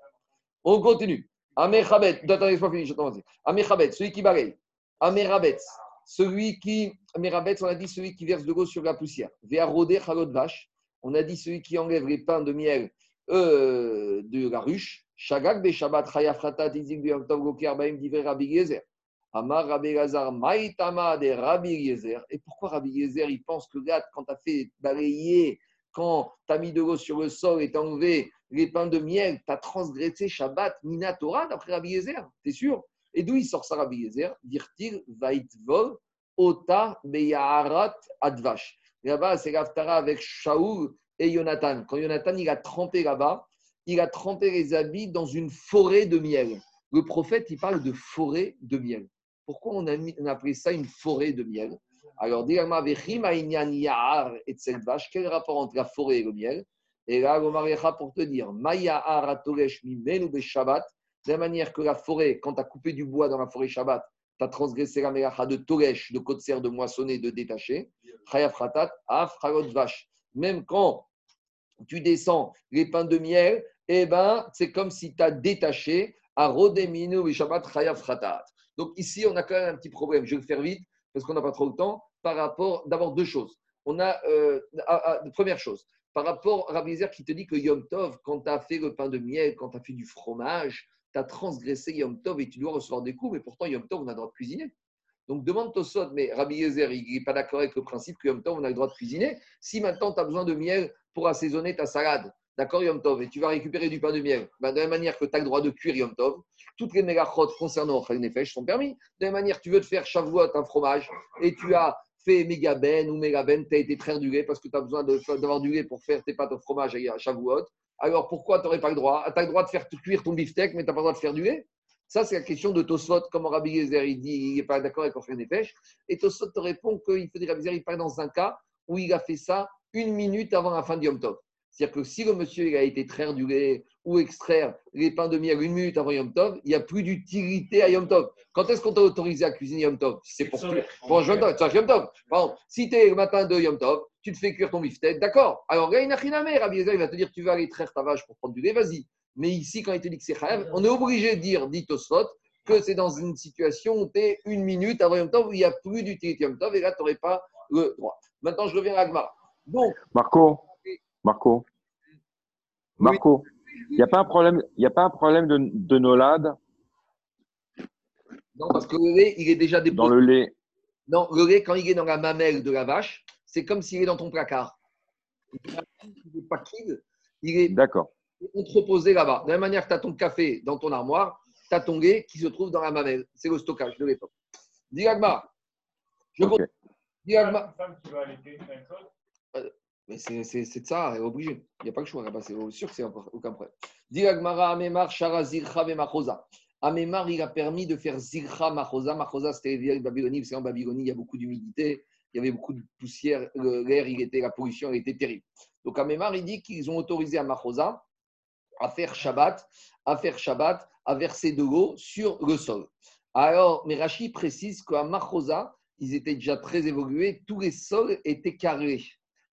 On continue. Amechabet, attendez, t'en prie. Amechabet, celui qui balaye. Amerabet, celui qui. Amerabet, on a dit celui qui verse de l'eau sur la poussière. Ve'arodé chalot vache. On a dit celui qui enlève les pains de miel euh, de la ruche. Shagak be Shabbat chayafrata tizik b'yom tov goker baim divrei Rabbi Yezer. Amar Rabbi Lazar maïtama de Rabbi Yezer. Et pourquoi Rabbi Yezer, il pense que quand tu as fait balayer, quand tu as mis de l'eau sur le sol et tu as enlevé les pains de miel, tu as transgressé Shabbat Mina Torah d'après Rabbi Yezer T'es sûr? Et d'où il sort ça, Rabbi Yezer Dirtil Vaitvol Ota Beyaharat Advash. Là-bas, c'est l'Aftara avec Shaoul et Jonathan. Quand Jonathan, il a trempé là-bas, il a trempé les habits dans une forêt de miel. Le prophète, il parle de forêt de miel. Pourquoi on a, appelé ça une forêt de miel? Alors, et quel rapport entre la forêt et le miel? Et là, le Marécha pour te dire, Shabbat, de la manière que la forêt, quand tu as coupé du bois dans la forêt Shabbat, tu as transgressé la Melacha de Toresh, de Kotser, de moissonner, de détacher. Même quand tu descends les pains de miel, eh ben, c'est comme si tu as détaché Donc ici, on a quand même un petit problème. Je vais le faire vite parce qu'on n'a pas trop le temps. Par rapport, d'abord deux choses. On a, euh, ah, ah, première chose, par rapport à Rabbi qui te dit que Yom Tov, quand tu as fait le pain de miel, quand tu as fait du fromage, tu as transgressé Yom Tov et tu dois recevoir des coups, mais pourtant Yom Tov, on a le droit de cuisiner. Donc demande Tosot, mais Rabbi Yezer, il n'est pas d'accord avec le principe que Yom Tov, on a le droit de cuisiner. Si maintenant tu as besoin de miel pour assaisonner ta salade, d'accord Yom Tov, et tu vas récupérer du pain de miel, ben, de la même manière que tu as le droit de cuire Yom Tov, toutes les mégachot concernant Chal Nefesh sont permis. De la même manière, tu veux te faire Shavuot, un fromage, et tu as fais mégaben ou mégaben, tu as été traire du parce que tu as besoin de- d'avoir du lait pour faire tes pâtes au fromage à Shavuot. Alors pourquoi tu n'aurais pas le droit? Tu as le droit de faire cuire ton beefsteak, mais tu n'as pas le droit de faire du lait Ça, c'est la question de Tosfot. Comment Rabbi Gezer, il dit il n'est pas d'accord avec Ofer Nefesh. Et Tosfot te répond qu'il dire Rabbi Gezer, il parle dans un cas où il a fait ça une minute avant la fin du Yom Tov. C'est-à-dire que si le monsieur il a été traire du lait ou extraire les pains de miel une minute avant Yom Tov, il n'y a plus d'utilité à Yom Tov. Quand est-ce qu'on t'a autorisé à cuisiner Yom Tov? C'est pour, pour Yom Tov. c'est Yom Tov. Par exemple, si tu es le matin de Yom Tov, tu te fais cuire ton beefsteak, d'accord. Alors, Rabbi il va te dire tu vas aller traire ta vache pour prendre du lait, vas-y. Mais ici, quand il te dit que c'est Chayav, on est obligé de dire, dit Tosfot, que c'est dans une situation où tu es une minute avant Yom Tov, où il n'y a plus d'utilité Yom Tov, et là, tu n'aurais pas le droit. Maintenant, je reviens à Agmara. Donc, Marco, Marco, Marco, il n'y a pas un problème, y a pas un problème de, de nolade? Non, parce que le lait, il est déjà déposé. dans le lait. Non, le lait, quand il est dans la mamelle de la vache, c'est comme s'il est dans ton placard. Il n'est pas kid, il est D'accord. entreposé là-bas. De la même manière que tu as ton café dans ton armoire, tu as ton lait qui se trouve dans la mamelle. C'est le stockage de l'époque. Dis Agmara. Je Ok. continue. Dis Agmara. Mais c'est ça, elle. Il n'y a pas le choix là-bas, c'est sûr que c'est aucun problème. Dis Agmara, Amemar, Shara, Zircha, Machosa. Amemar, il a permis de faire Zircha, Machosa. Machosa, c'était les Babylonie. Vous savez, en Babylonie, il y a beaucoup d'humidité, il y avait beaucoup de poussière, l'air, la pollution, elle était terrible. Donc Amemar, il dit qu'ils ont autorisé à Machosa à faire Shabbat, à faire Shabbat, à verser de l'eau sur le sol. Alors, mais Rashi précise qu'à Machosa, ils étaient déjà très évolués, tous les sols étaient carrés.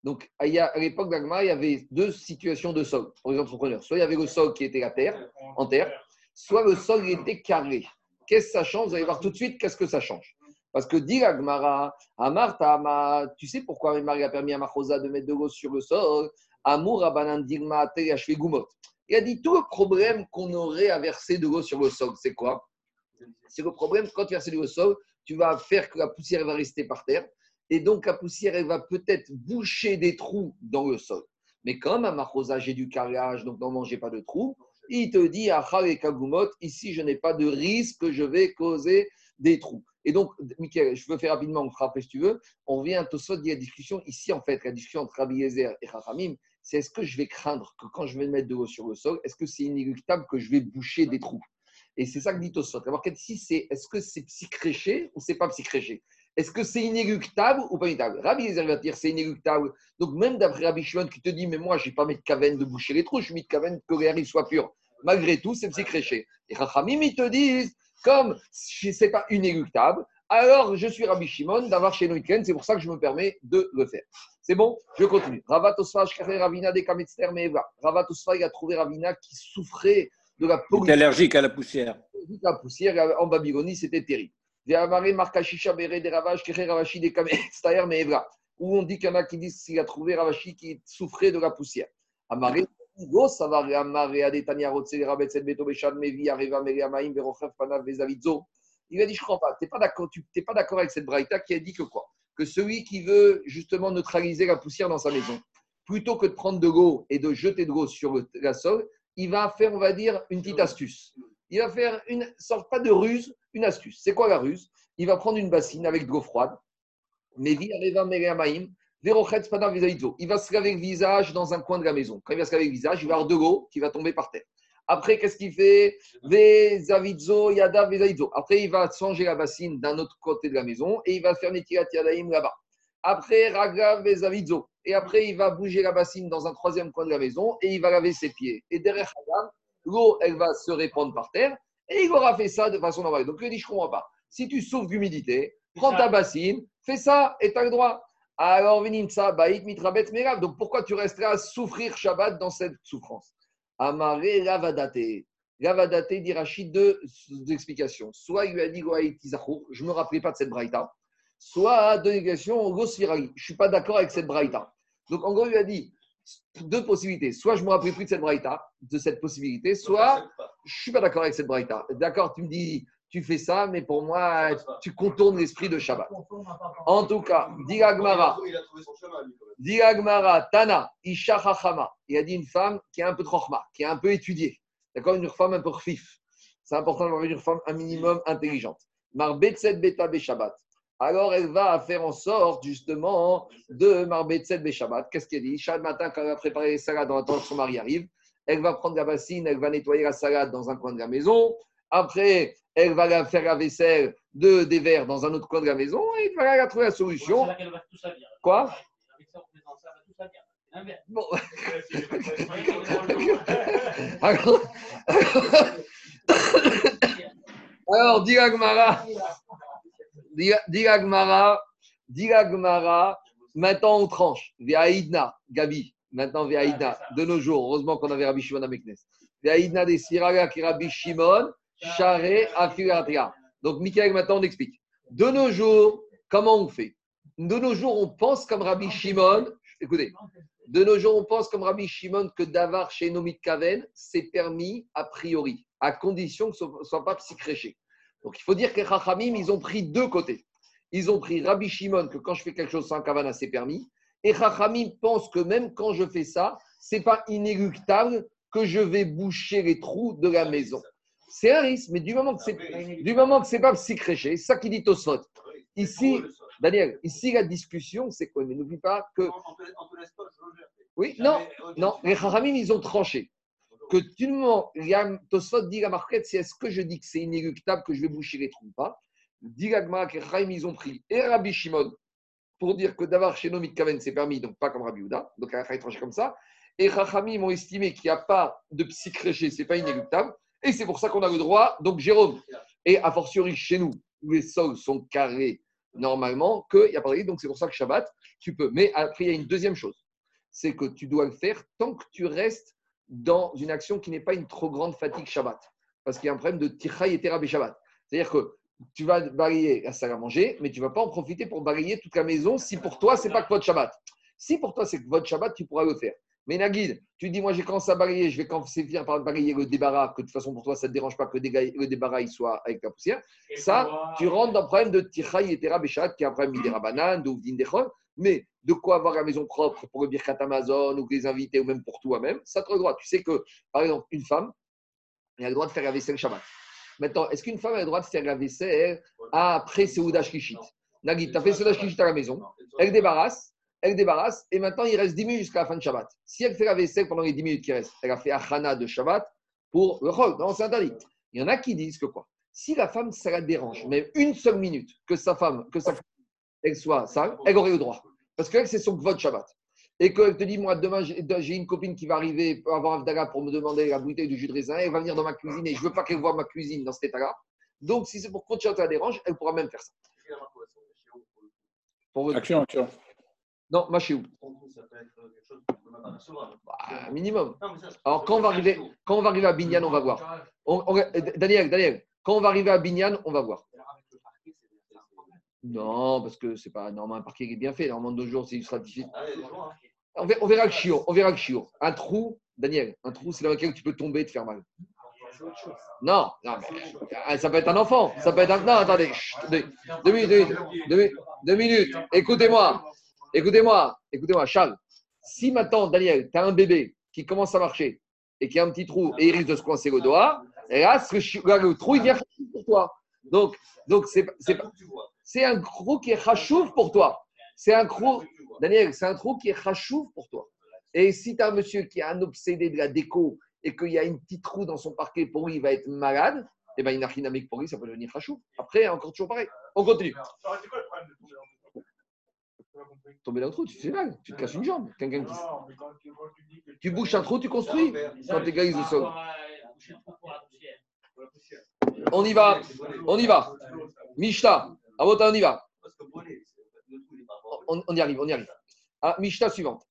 Donc, à l'époque d'Agma, il y avait deux situations de sol pour les entrepreneurs. Soit il y avait le sol qui était terre, en terre, soit le sol était carré. Qu'est-ce que ça change? Vous allez voir tout de suite qu'est-ce que ça change. Parce que dit Agmara, Amarta, Ama, tu sais pourquoi Marie a permis à Machosa de mettre de l'eau sur le sol? Amour, Abanan, Digma, Gumot. Il a dit tout le problème qu'on aurait à verser de l'eau sur le sol, c'est quoi? C'est le problème, quand tu verses de l'eau au sol, tu vas faire que la poussière va rester par terre. Et donc, la poussière, elle va peut-être boucher des trous dans le sol. Mais comme à Machosa, j'ai du carrelage, donc je n'ai pas de trous, il te dit, à et Kagumot, ici, je n'ai pas de risque que je vais causer des trous. Et donc, Michael, je veux faire rapidement, on après si tu veux. On revient à Tosot, dit la discussion. Ici, en fait, la discussion entre Rabbi Yezer et Chachamim, c'est est-ce que je vais craindre que quand je vais mettre de l'eau sur le sol, est-ce que c'est inéluctable que je vais boucher des trous? Et c'est ça que dit Tosot. Alors, ici, c'est? Est-ce que c'est psychréché ou c'est pas psychréché? Est-ce que c'est inéluctable ou pas inéluctable? Rabbi Yezer va dire c'est inéluctable. Donc, même d'après Rabbi Shimon qui te dit, mais moi, je n'ai pas mis de caverne de boucher les trous, je mets de caverne que l'air il soit pur. Malgré tout, c'est psychréché. Et Chachamim, ils te disent, comme ce n'est pas inéluctable, alors je suis Rabbi Shimon d'avoir chez nous c'est pour ça que je me permets de le faire. C'est bon? Je continue. Ravat Osfa, Shkare Ravina, Dekametzter, Meva. Ravat Osfa, il a trouvé Ravina qui souffrait de la pollution, allergique à la poussière. de la poussière. En Babylonie, c'était terrible. Où on dit qu'il y en a qui disent qu'il a trouvé Ravashi qui souffrait de la poussière. Go, Savar, Amare, Adetania, Rotse, Rabetzel, Beto, Beshad, Mevi, Areva, Meriamaim, Verochev, Panav. Il a dit, je ne crois pas. Tu n'es pas d'accord t'es pas d'accord avec cette braïta qui a dit que quoi? Que celui qui veut justement neutraliser la poussière dans sa maison, plutôt que de prendre de l'eau et de jeter de l'eau sur le, la sol, il va faire, on va dire, une petite astuce. Il va faire une sorte, pas de ruse, une astuce. C'est quoi la ruse? Il va prendre une bassine avec de l'eau froide, mais. Il va se laver le visage dans un coin de la maison. Quand il va se laver le visage, il va avoir de l'eau qui va tomber par terre. Après, qu'est-ce qu'il fait? Après, il va changer la bassine d'un autre côté de la maison et il va faire Netirat Yadaim là-bas. Après, Raga, Vezavidzo. Et après, il va bouger la bassine dans un troisième coin de la maison et il va laver ses pieds. Et derrière Hagam, l'eau, elle va se répandre par terre et il aura fait ça de façon normale. Donc, il dit, je ne comprends pas. Si tu souffres d'humidité, prends ta bassine, fais ça et tu as le droit. Alors, Vinimsa, Baït, Mitrabet, Merav. Donc, pourquoi tu resteras à souffrir Shabbat dans cette souffrance? Amaré, Lavadate. Lavadate, dit Rachid, deux, explications. Soit il lui a dit, je ne me rappelais pas de cette braïta. Soit, deux explications, je ne suis pas d'accord avec cette braïta. Donc, en gros, il lui a dit deux possibilités. Soit je ne me rappelais plus de cette braïta, de cette possibilité, soit je ne suis pas d'accord avec cette braïta. D'accord, tu me dis, tu fais ça, mais pour moi, tu contournes l'esprit de Shabbat. En tout cas, dit Agmara, Il a trouvé son chemin, lui, quand même. dit Agmara, Tana, Isha Chachama. Il a dit une femme qui a un peu de chokhma, qui a un peu étudié. D'accord Une femme un peu fif. C'est important d'avoir une femme un minimum intelligente. Mar Betset Beta Be Shabbat. Alors elle va faire en sorte justement de Marbetset Shabbat. Qu'est-ce qu'elle dit? Chaque matin, quand elle va préparer les salades dans l'attente que son mari arrive, elle va prendre la bassine, elle va nettoyer la salade dans un coin de la maison. Après, elle va la faire la vaisselle de, des verres dans un autre coin de la maison et elle va trouver la solution. Qu'elle va tout. Quoi? Bon. Alors, alors dit la Gemara, dit dit la Gemara, dit la Gemara, maintenant on tranche. Véaïdna, Gabi, maintenant Véaïdna, de nos jours, heureusement qu'on avait Rabbi Shimon à Meknes. Véaïdna des Siraga qui Rabbi Shimon, Charé. Donc, Michael, maintenant on explique. De nos jours, comment on fait? De nos jours, on pense comme Rabbi Shimon, écoutez, de nos jours, on pense comme Rabbi Shimon que d'avar chez Nomit Kaven, c'est permis a priori, à condition que ce ne soit pas psychréché. Donc il faut dire que les Chachamim, ils ont pris deux côtés. Ils ont pris Rabbi Shimon, que quand je fais quelque chose sans Kavana, c'est permis. Et Chachamim pense que même quand je fais ça, c'est pas inéluctable que je vais boucher les trous de la maison. C'est un risque, mais du moment que c'est du moment que c'est pas psychréché, c'est ça qui dit Tosfot. Ici, Daniel, ici la discussion, c'est quoi? Mais n'oublie pas que oui, non, non, les Chachamim, ils ont tranché. Que du moment, Tosfot dit la marquette, c'est est-ce que je dis que c'est inéluctable que je vais boucher les trous ou pas Dit ils ont pris et Rabbi Shimon pour dire que d'avoir chez Kaven, c'est permis, donc pas comme Rabbi Houda, donc Chachamim tranché comme ça. Et Chachamim ont estimé qu'il n'y a pas de psychréché, c'est pas inéluctable. Et c'est pour ça qu'on a le droit. Donc Jérôme, et a fortiori chez nous, où les sols sont carrés normalement, qu'il n'y a pas de. Donc c'est pour ça que Shabbat, tu peux. Mais après, il y a une deuxième chose c'est que tu dois le faire tant que tu restes dans une action qui n'est pas une trop grande fatigue Shabbat. Parce qu'il y a un problème de tichaï et terabé Shabbat. C'est-à-dire que tu vas balayer la salle à manger, mais tu ne vas pas en profiter pour balayer toute la maison si pour toi, c'est pas que votre Shabbat. Si pour toi, c'est que votre Shabbat, tu pourras le faire. Mais Nagid, tu dis, moi, j'ai commencé à balayer, je vais commencer finir par balayer le débarras, que de toute façon, pour toi, ça ne te dérange pas que le débarras il soit avec la poussière. Ça, tu rentres dans le problème de Tichaï et Terab et Shabbat, qui est un problème d'Irabanan, de Ouvdin Dechol. Mais de quoi avoir la maison propre pour le Birkat Amazon ou les invités ou même pour toi-même, ça te le droit. Tu sais que, par exemple, une femme, elle a le droit de faire la vaisselle Shabbat. Maintenant, est-ce qu'une femme a le droit de faire la vaisselle après Seouda Shkishit? Nagid, tu as fait Seouda Shkishit à la maison, elle débarrasse, elle débarrasse, et maintenant il reste 10 minutes jusqu'à la fin de Shabbat. Si elle fait la vaisselle pendant les 10 minutes qui restent, elle a fait Achana de Shabbat pour le Chol. Non, c'est interdit. Il y en a qui disent que quoi? Si la femme, ça la dérange, même une seule minute, que sa femme, que sa femme, elle soit sale, elle aurait le droit. Parce qu'elle, c'est son vote Shabbat. Et qu'elle te dit, moi, demain, j'ai une copine qui va arriver avant Avdaga pour me demander la bouteille du jus de raisin, elle va venir dans ma cuisine et je ne veux pas qu'elle voie ma cuisine dans cet état-là. Donc, si c'est pour continuer à la dérange, elle pourra même faire ça. Pour votre- Action, action. Non, ma chez. Bah, Un minimum. Alors, quand on va arriver, quand on va arriver à Bignan, on va voir. On- on- Daniel, Daniel, quand on va arriver à Bignan, on va voir. Non, parce que c'est pas normalement un parquet qui est bien fait. Normalement, deux jours, c'est difficile. Ah. On verra, on verra le chiot. On verra le chiot. Un trou, Daniel, un trou, c'est dans lequel tu peux tomber et te faire mal. Non, non, mais, ah, ça peut être un enfant. Ça peut être un. Non, attendez. chut, deux, deux minutes, deux minutes, deux minutes. Écoutez-moi. Écoutez-moi. Écoutez-moi, Charles. Si maintenant, Daniel, tu as un bébé qui commence à marcher et qui a un petit trou et il risque de se coincer le doigt, et là, ce là, le trou, il vient pour toi. Donc, donc c'est pas- c'est un trou qui est rachouf pour toi. C'est un trou, Daniel, c'est un trou qui est rachouf pour toi. Et si tu as un monsieur qui a un obsédé de la déco et qu'il y a une petite trou dans son parquet, pour lui, il va être malade, eh ben, une pour lui, ça peut devenir rachouf. Après, encore toujours pareil. On continue. Tomber dans le trou tu te fais mal, tu te casses une jambe. Quelqu'un qui... Tu, bouches un trou, tu construis. Quand tu égalises le sol. On y va, on y va. Mishta, Avota, on y va. On, on y arrive, on y arrive. Ah, Mishta suivante.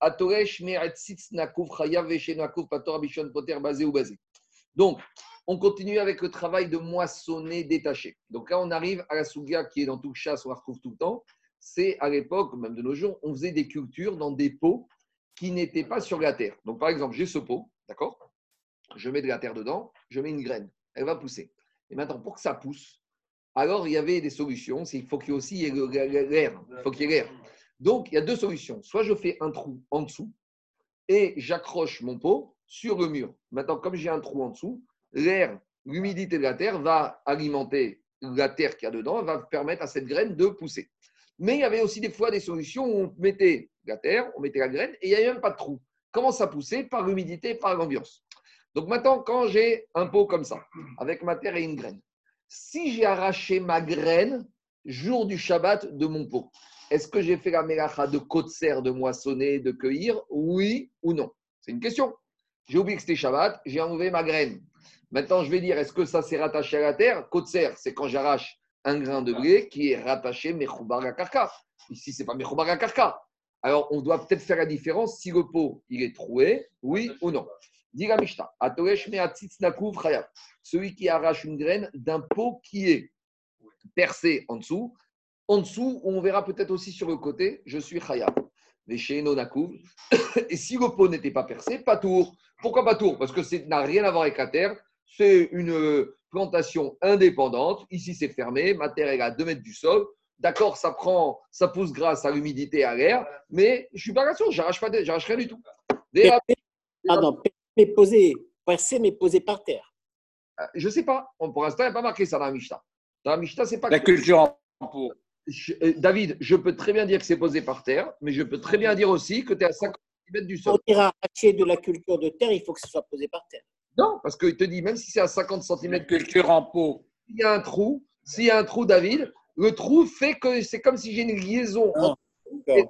Donc, on continue avec le travail de moissonner détaché. Donc là, on arrive à la souga qui est dans tout chasse, on la retrouve tout le temps. C'est à l'époque, même de nos jours, on faisait des cultures dans des pots qui n'étaient pas sur la terre. Donc, par exemple, j'ai ce pot, d'accord? Je mets de la terre dedans, je mets une graine, elle va pousser. Et maintenant, pour que ça pousse, alors il y avait des solutions. C'est il faut qu'il y ait aussi l'air. Il faut qu'il y ait l'air. Donc, il y a deux solutions. Soit je fais un trou en dessous et j'accroche mon pot sur le mur. Maintenant, comme j'ai un trou en dessous, l'air, l'humidité de la terre va alimenter la terre qu'il y a dedans, va permettre à cette graine de pousser. Mais il y avait aussi des fois des solutions où on mettait la terre, on mettait la graine et il n'y avait même pas de trou. Comment ça poussait? Par l'humidité, par l'ambiance. Donc maintenant, quand j'ai un pot comme ça, avec ma terre et une graine, si j'ai arraché ma graine jour du Shabbat de mon pot, est-ce que j'ai fait la mélacha de serre de moissonner, de cueillir? Oui ou non? C'est une question. J'ai oublié que c'était Shabbat, j'ai enlevé ma graine. Maintenant, je vais dire, est-ce que ça s'est rattaché à la terre? Serre, c'est quand j'arrache un grain de blé qui est rattaché Mechoubar Karka. Ici, ce n'est pas Mechoubar Karka. Alors, on doit peut-être faire la différence si le pot il est troué, oui ou non. Dit la Mishnah, celui qui arrache une graine d'un pot qui est percé en dessous. En dessous, on verra peut-être aussi sur le côté, je suis Khayab. Mais chez Nonakou, [coughs] et si le pot n'était pas percé, pas tour. Pourquoi pas tour? Parce que ça n'a rien à voir avec la terre. C'est une plantation indépendante. Ici, c'est fermé. Ma terre est à 2 mètres du sol. D'accord, ça prend, ça pousse grâce à l'humidité et à l'air, mais je suis pas rassuré, j'arrache pas, j'arrache rien du tout. Pardon, mais posé, percé, mais posé par terre. Euh, je sais pas. Pour l'instant, il n'y a pas marqué ça dans la Mishnah. Dans la Mishnah, c'est pas. La culture en pot. Euh, David, je peux très bien dire que c'est posé par terre, mais je peux très bien dire aussi que tu es à 50 cm du sol. Pour dire arracher de la culture de terre, il faut que ce soit posé par terre. Non, parce qu'il te dit, même si c'est à 50 cm de culture en pot, s'il y a un trou, s'il y a un trou, David, le trou fait que c'est comme si j'ai une liaison. Ah, je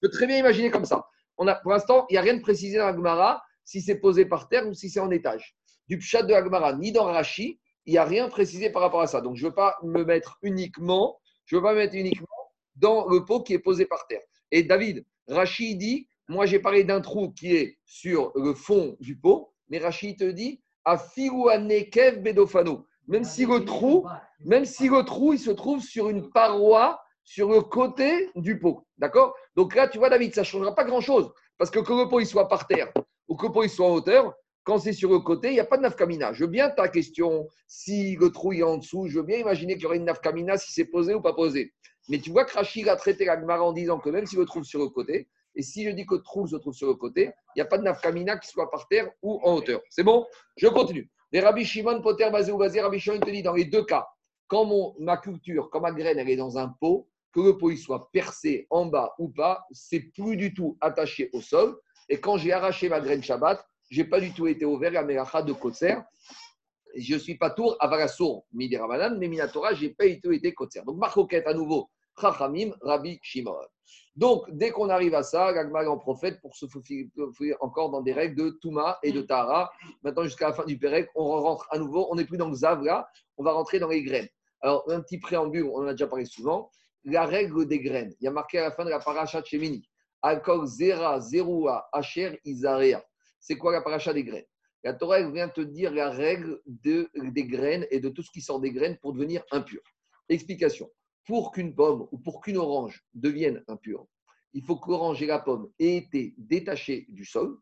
peux très bien imaginer comme ça. On a, pour l'instant, il n'y a rien de précisé dans Agmara si c'est posé par terre ou si c'est en étage. Du pshat de Agmara, ni dans Rashi, il n'y a rien précisé par rapport à ça. Donc, je ne veux pas me mettre uniquement, je veux pas me mettre uniquement dans le pot qui est posé par terre. Et David, Rashi dit, moi j'ai parlé d'un trou qui est sur le fond du pot, mais Rashi te dit, à Nekev Bedofano. Même si le trou, même si le trou, il se trouve sur une paroi sur le côté du pot. D'accord? Donc là, tu vois, David, ça ne changera pas grand-chose. Parce que que le pot il soit par terre ou que le pot il soit en hauteur, quand c'est sur le côté, il n'y a pas de nafkamina. Je veux bien ta question, si le trou est en dessous, je veux bien imaginer qu'il y aurait une nafkamina si c'est posé ou pas posé. Mais tu vois que Rachid a traité la en disant que même si le trou sur le côté, et si je dis que le trou se trouve sur le côté, il n'y a pas de nafkamina qui soit par terre ou en hauteur. C'est bon? Je continue. Les Rabbi Shimon, Poter, Bazé ou Bazé, Rabbi Shimon te dit dans les deux cas, quand ma culture, quand ma graine, est dans un pot, que le pot soit percé en bas ou pas, c'est plus du tout attaché au sol. Et quand j'ai arraché ma graine Shabbat, j'ai pas du tout été ouvert à Melacha de Kotser. Je suis pas tour à Valassour, Midi Ramadan, mais Minatora, j'ai pas du tout été Kotser. Donc, Marcoquette à nouveau, Chachamim, Rabbi Shimon. Donc, dès qu'on arrive à ça, Gagmal en prophète pour se faufiler encore dans des règles de Touma et de Tara. Maintenant, jusqu'à la fin du Pérec, on rentre à nouveau. On n'est plus dans le Zav là, on va rentrer dans les graines. Alors, un petit préambule, on en a déjà parlé souvent. La règle des graines. Il y a marqué à la fin de la paracha Shemini. Alkol Zera, Zerua, Asher, Isarea. C'est quoi la paracha des graines? La Torah vient te dire la règle de, des graines et de tout ce qui sort des graines pour devenir impur. Explication pour qu'une pomme ou pour qu'une orange devienne impure, il faut que l'orange et la pomme aient été détachées du sol.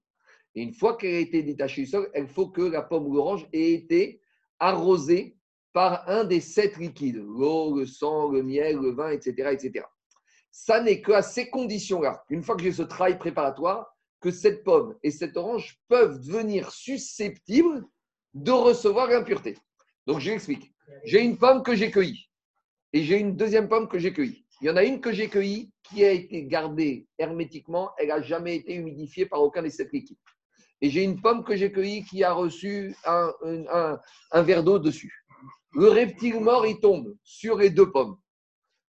Et une fois qu'elle a été détachée du sol, il faut que la pomme ou l'orange ait été arrosée par un des sept liquides, l'eau, le sang, le miel, le vin, etc. etc. Ça n'est qu'à ces conditions-là, une fois que j'ai ce travail préparatoire, que cette pomme et cette orange peuvent devenir susceptibles de recevoir l'impureté. Donc je l'explique. J'ai une pomme que j'ai cueillie et j'ai une deuxième pomme que j'ai cueillie. Il y en a une que j'ai cueillie qui a été gardée hermétiquement. Elle n'a jamais été humidifiée par aucun des sept liquides. Et j'ai une pomme que j'ai cueillie qui a reçu un, un, verre d'eau dessus. Le reptile mort, il tombe sur les deux pommes.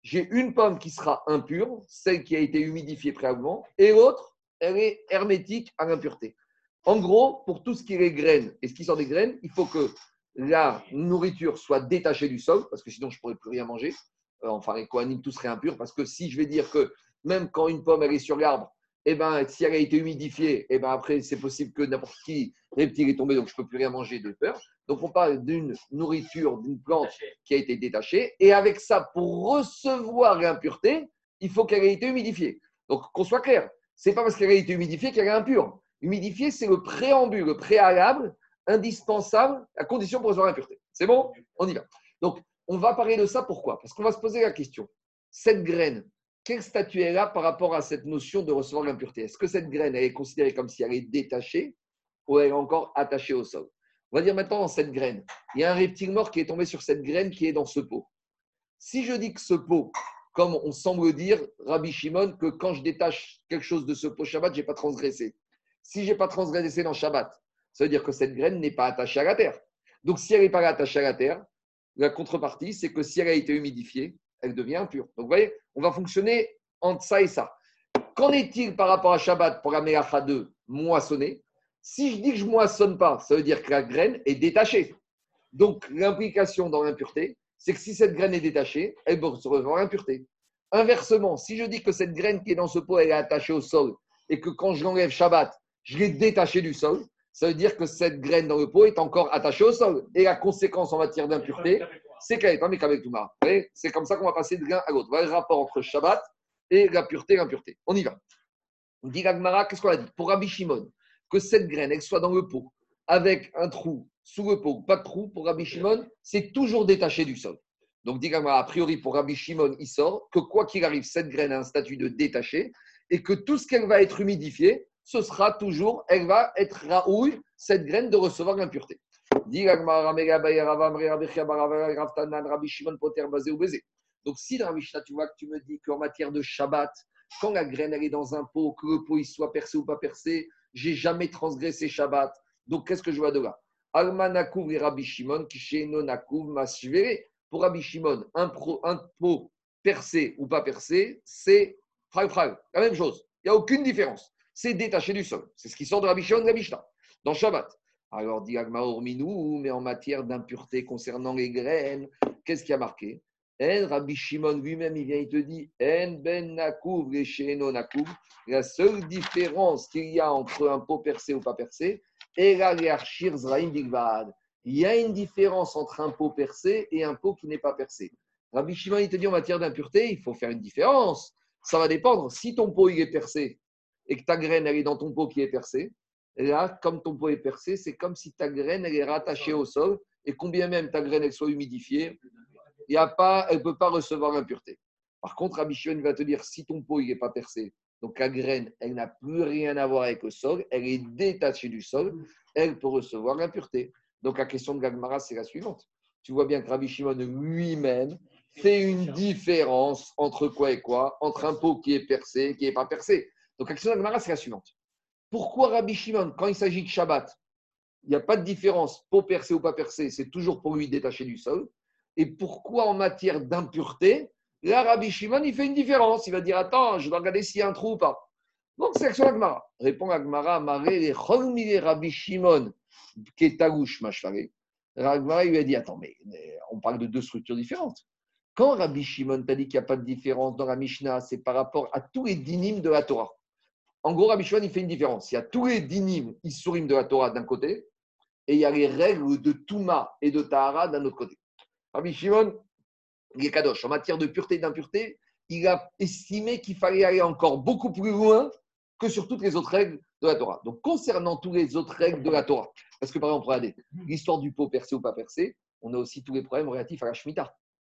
J'ai une pomme qui sera impure, celle qui a été humidifiée préalablement, et l'autre, elle est hermétique à l'impureté. En gros, pour tout ce qui est graines et ce qui sort des graines, il faut que la nourriture soit détachée du sol, parce que sinon je ne pourrais plus rien manger. Euh, enfin, les coanimes, tout serait impur, parce que si je vais dire que même quand une pomme elle est sur l'arbre, eh ben, si elle a été humidifiée, eh ben, après, c'est possible que n'importe qui reptile est tombé, donc je ne peux plus rien manger de peur. Donc, on parle d'une nourriture, d'une plante qui a été détachée. Et avec ça, pour recevoir l'impureté, il faut qu'elle ait été humidifiée. Donc, qu'on soit clair, ce n'est pas parce qu'elle a été humidifiée qu'elle est impure. Humidifiée, c'est le préambule, le préalable indispensable à condition pour recevoir l'impureté. C'est bon? On y va. Donc, on va parler de ça pourquoi? Parce qu'on va se poser la question cette graine, quel statut elle a par rapport à cette notion de recevoir l'impureté? Est-ce que cette graine, est considérée comme si elle est détachée ou elle est encore attachée au sol? On va dire maintenant dans cette graine, il y a un reptile mort qui est tombé sur cette graine qui est dans ce pot. Si je dis que ce pot, comme on semble dire, Rabbi Shimon, que quand je détache quelque chose de ce pot Shabbat, je n'ai pas transgressé. Si je n'ai pas transgressé dans Shabbat, ça veut dire que cette graine n'est pas attachée à la terre. Donc, si elle n'est pas attachée à la terre, la contrepartie, c'est que si elle a été humidifiée, elle devient impure. Donc, vous voyez, on va fonctionner entre ça et ça. Qu'en est-il par rapport à Shabbat pour la Melacha 2 moissonner? Si je dis que je moissonne pas, ça veut dire que la graine est détachée. Donc, l'implication dans l'impureté, c'est que si cette graine est détachée, elle se revoir l'impureté. Inversement, si je dis que cette graine qui est dans ce pot, elle est attachée au sol, et que quand je l'enlève Shabbat, je l'ai détachée du sol, ça veut dire que cette graine dans le pot est encore attachée au sol. Et la conséquence en matière d'impureté, c'est qu'elle est avec avec Touma. C'est comme ça qu'on va passer de l'un à l'autre. Voilà le rapport entre Shabbat et la pureté et l'impureté. On y va. On dit qu'est-ce qu'on a dit? Pour Rabbi Shimon, que cette graine, elle soit dans le pot, avec un trou sous le pot, pas de trou, pour Rabbi Shimon, c'est toujours détaché du sol. Donc, dit Gagmara, a priori, pour Rabbi Shimon, il sort que quoi qu'il arrive, cette graine a un statut de détaché et que tout ce qu'elle va être humidifié, ce sera toujours, elle va être raouille, cette graine, de recevoir l'impureté. Donc, si dans la tu vois que tu me dis qu'en matière de Shabbat, quand la graine elle est dans un pot, que le pot il soit percé ou pas percé, j'ai jamais transgressé Shabbat. Donc, qu'est-ce que je vois de là? Rabbi Shimon. Pour Rabbi Shimon, un, pot percé ou pas percé, c'est la même chose. Il n'y a aucune différence. C'est détaché du sol. C'est ce qui sort de Rabbi Shimon de la Mishnah, dans Shabbat. Alors, dit Orminou, mais en matière d'impureté concernant les graines, qu'est-ce qui a marqué? En Rabbi Shimon lui-même, il vient, il te dit En ben nakouv et nakouv. La seule différence qu'il y a entre un pot percé ou pas percé, est la zraim. Il y a une différence entre un pot percé et un pot qui n'est pas percé. Rabbi Shimon, il te dit en matière d'impureté, il faut faire une différence. Ça va dépendre. Si ton pot il est percé et que ta graine est dans ton pot qui est percé, là, comme ton pot est percé, c'est comme si ta graine elle est rattachée au sol et combien même ta graine elle soit humidifiée, y a pas, elle ne peut pas recevoir l'impureté. Par contre, Rabbi Shimon va te dire si ton pot n'est pas percé, donc la graine elle n'a plus rien à voir avec le sol, elle est détachée du sol, elle peut recevoir l'impureté. Donc la question de Gagmara c'est la suivante. Tu vois bien que Rabbi Shimon lui-même fait une différence entre quoi et quoi, entre un pot qui est percé et qui n'est pas percé. Donc la question de Gagmara c'est la suivante. Pourquoi Rabbi Shimon, quand il s'agit de Shabbat, il n'y a pas de différence, pot percé ou pas percé, c'est toujours pour lui détaché du sol. Et pourquoi en matière d'impureté, là, Rabbi Shimon, il fait une différence. Il va dire Attends, je dois regarder s'il y a un trou ou pas. Donc, c'est l'action d'Agmara. Répond Agmara Maré, Rabbi Shimon, qui est Tagouche, Machfaré. Agmara, lui a dit Attends, mais, mais on parle de deux structures différentes. Quand Rabbi Shimon t'a dit qu'il n'y a pas de différence dans la Mishnah, c'est par rapport à tous les dynimes de la Torah. En gros, Rabbi Shimon, il fait une différence. Il y a tous les dynimes, isurim de la Torah d'un côté, et il y a les règles de Touma et de Tahara d'un autre côté. Rabbi Shimon, il est kadosh. En matière de pureté et d'impureté, il a estimé qu'il fallait aller encore beaucoup plus loin que sur toutes les autres règles de la Torah. Donc, concernant toutes les autres règles de la Torah, parce que par exemple, regardez, l'histoire du pot percé ou pas percé, on a aussi tous les problèmes relatifs à la Shemitah.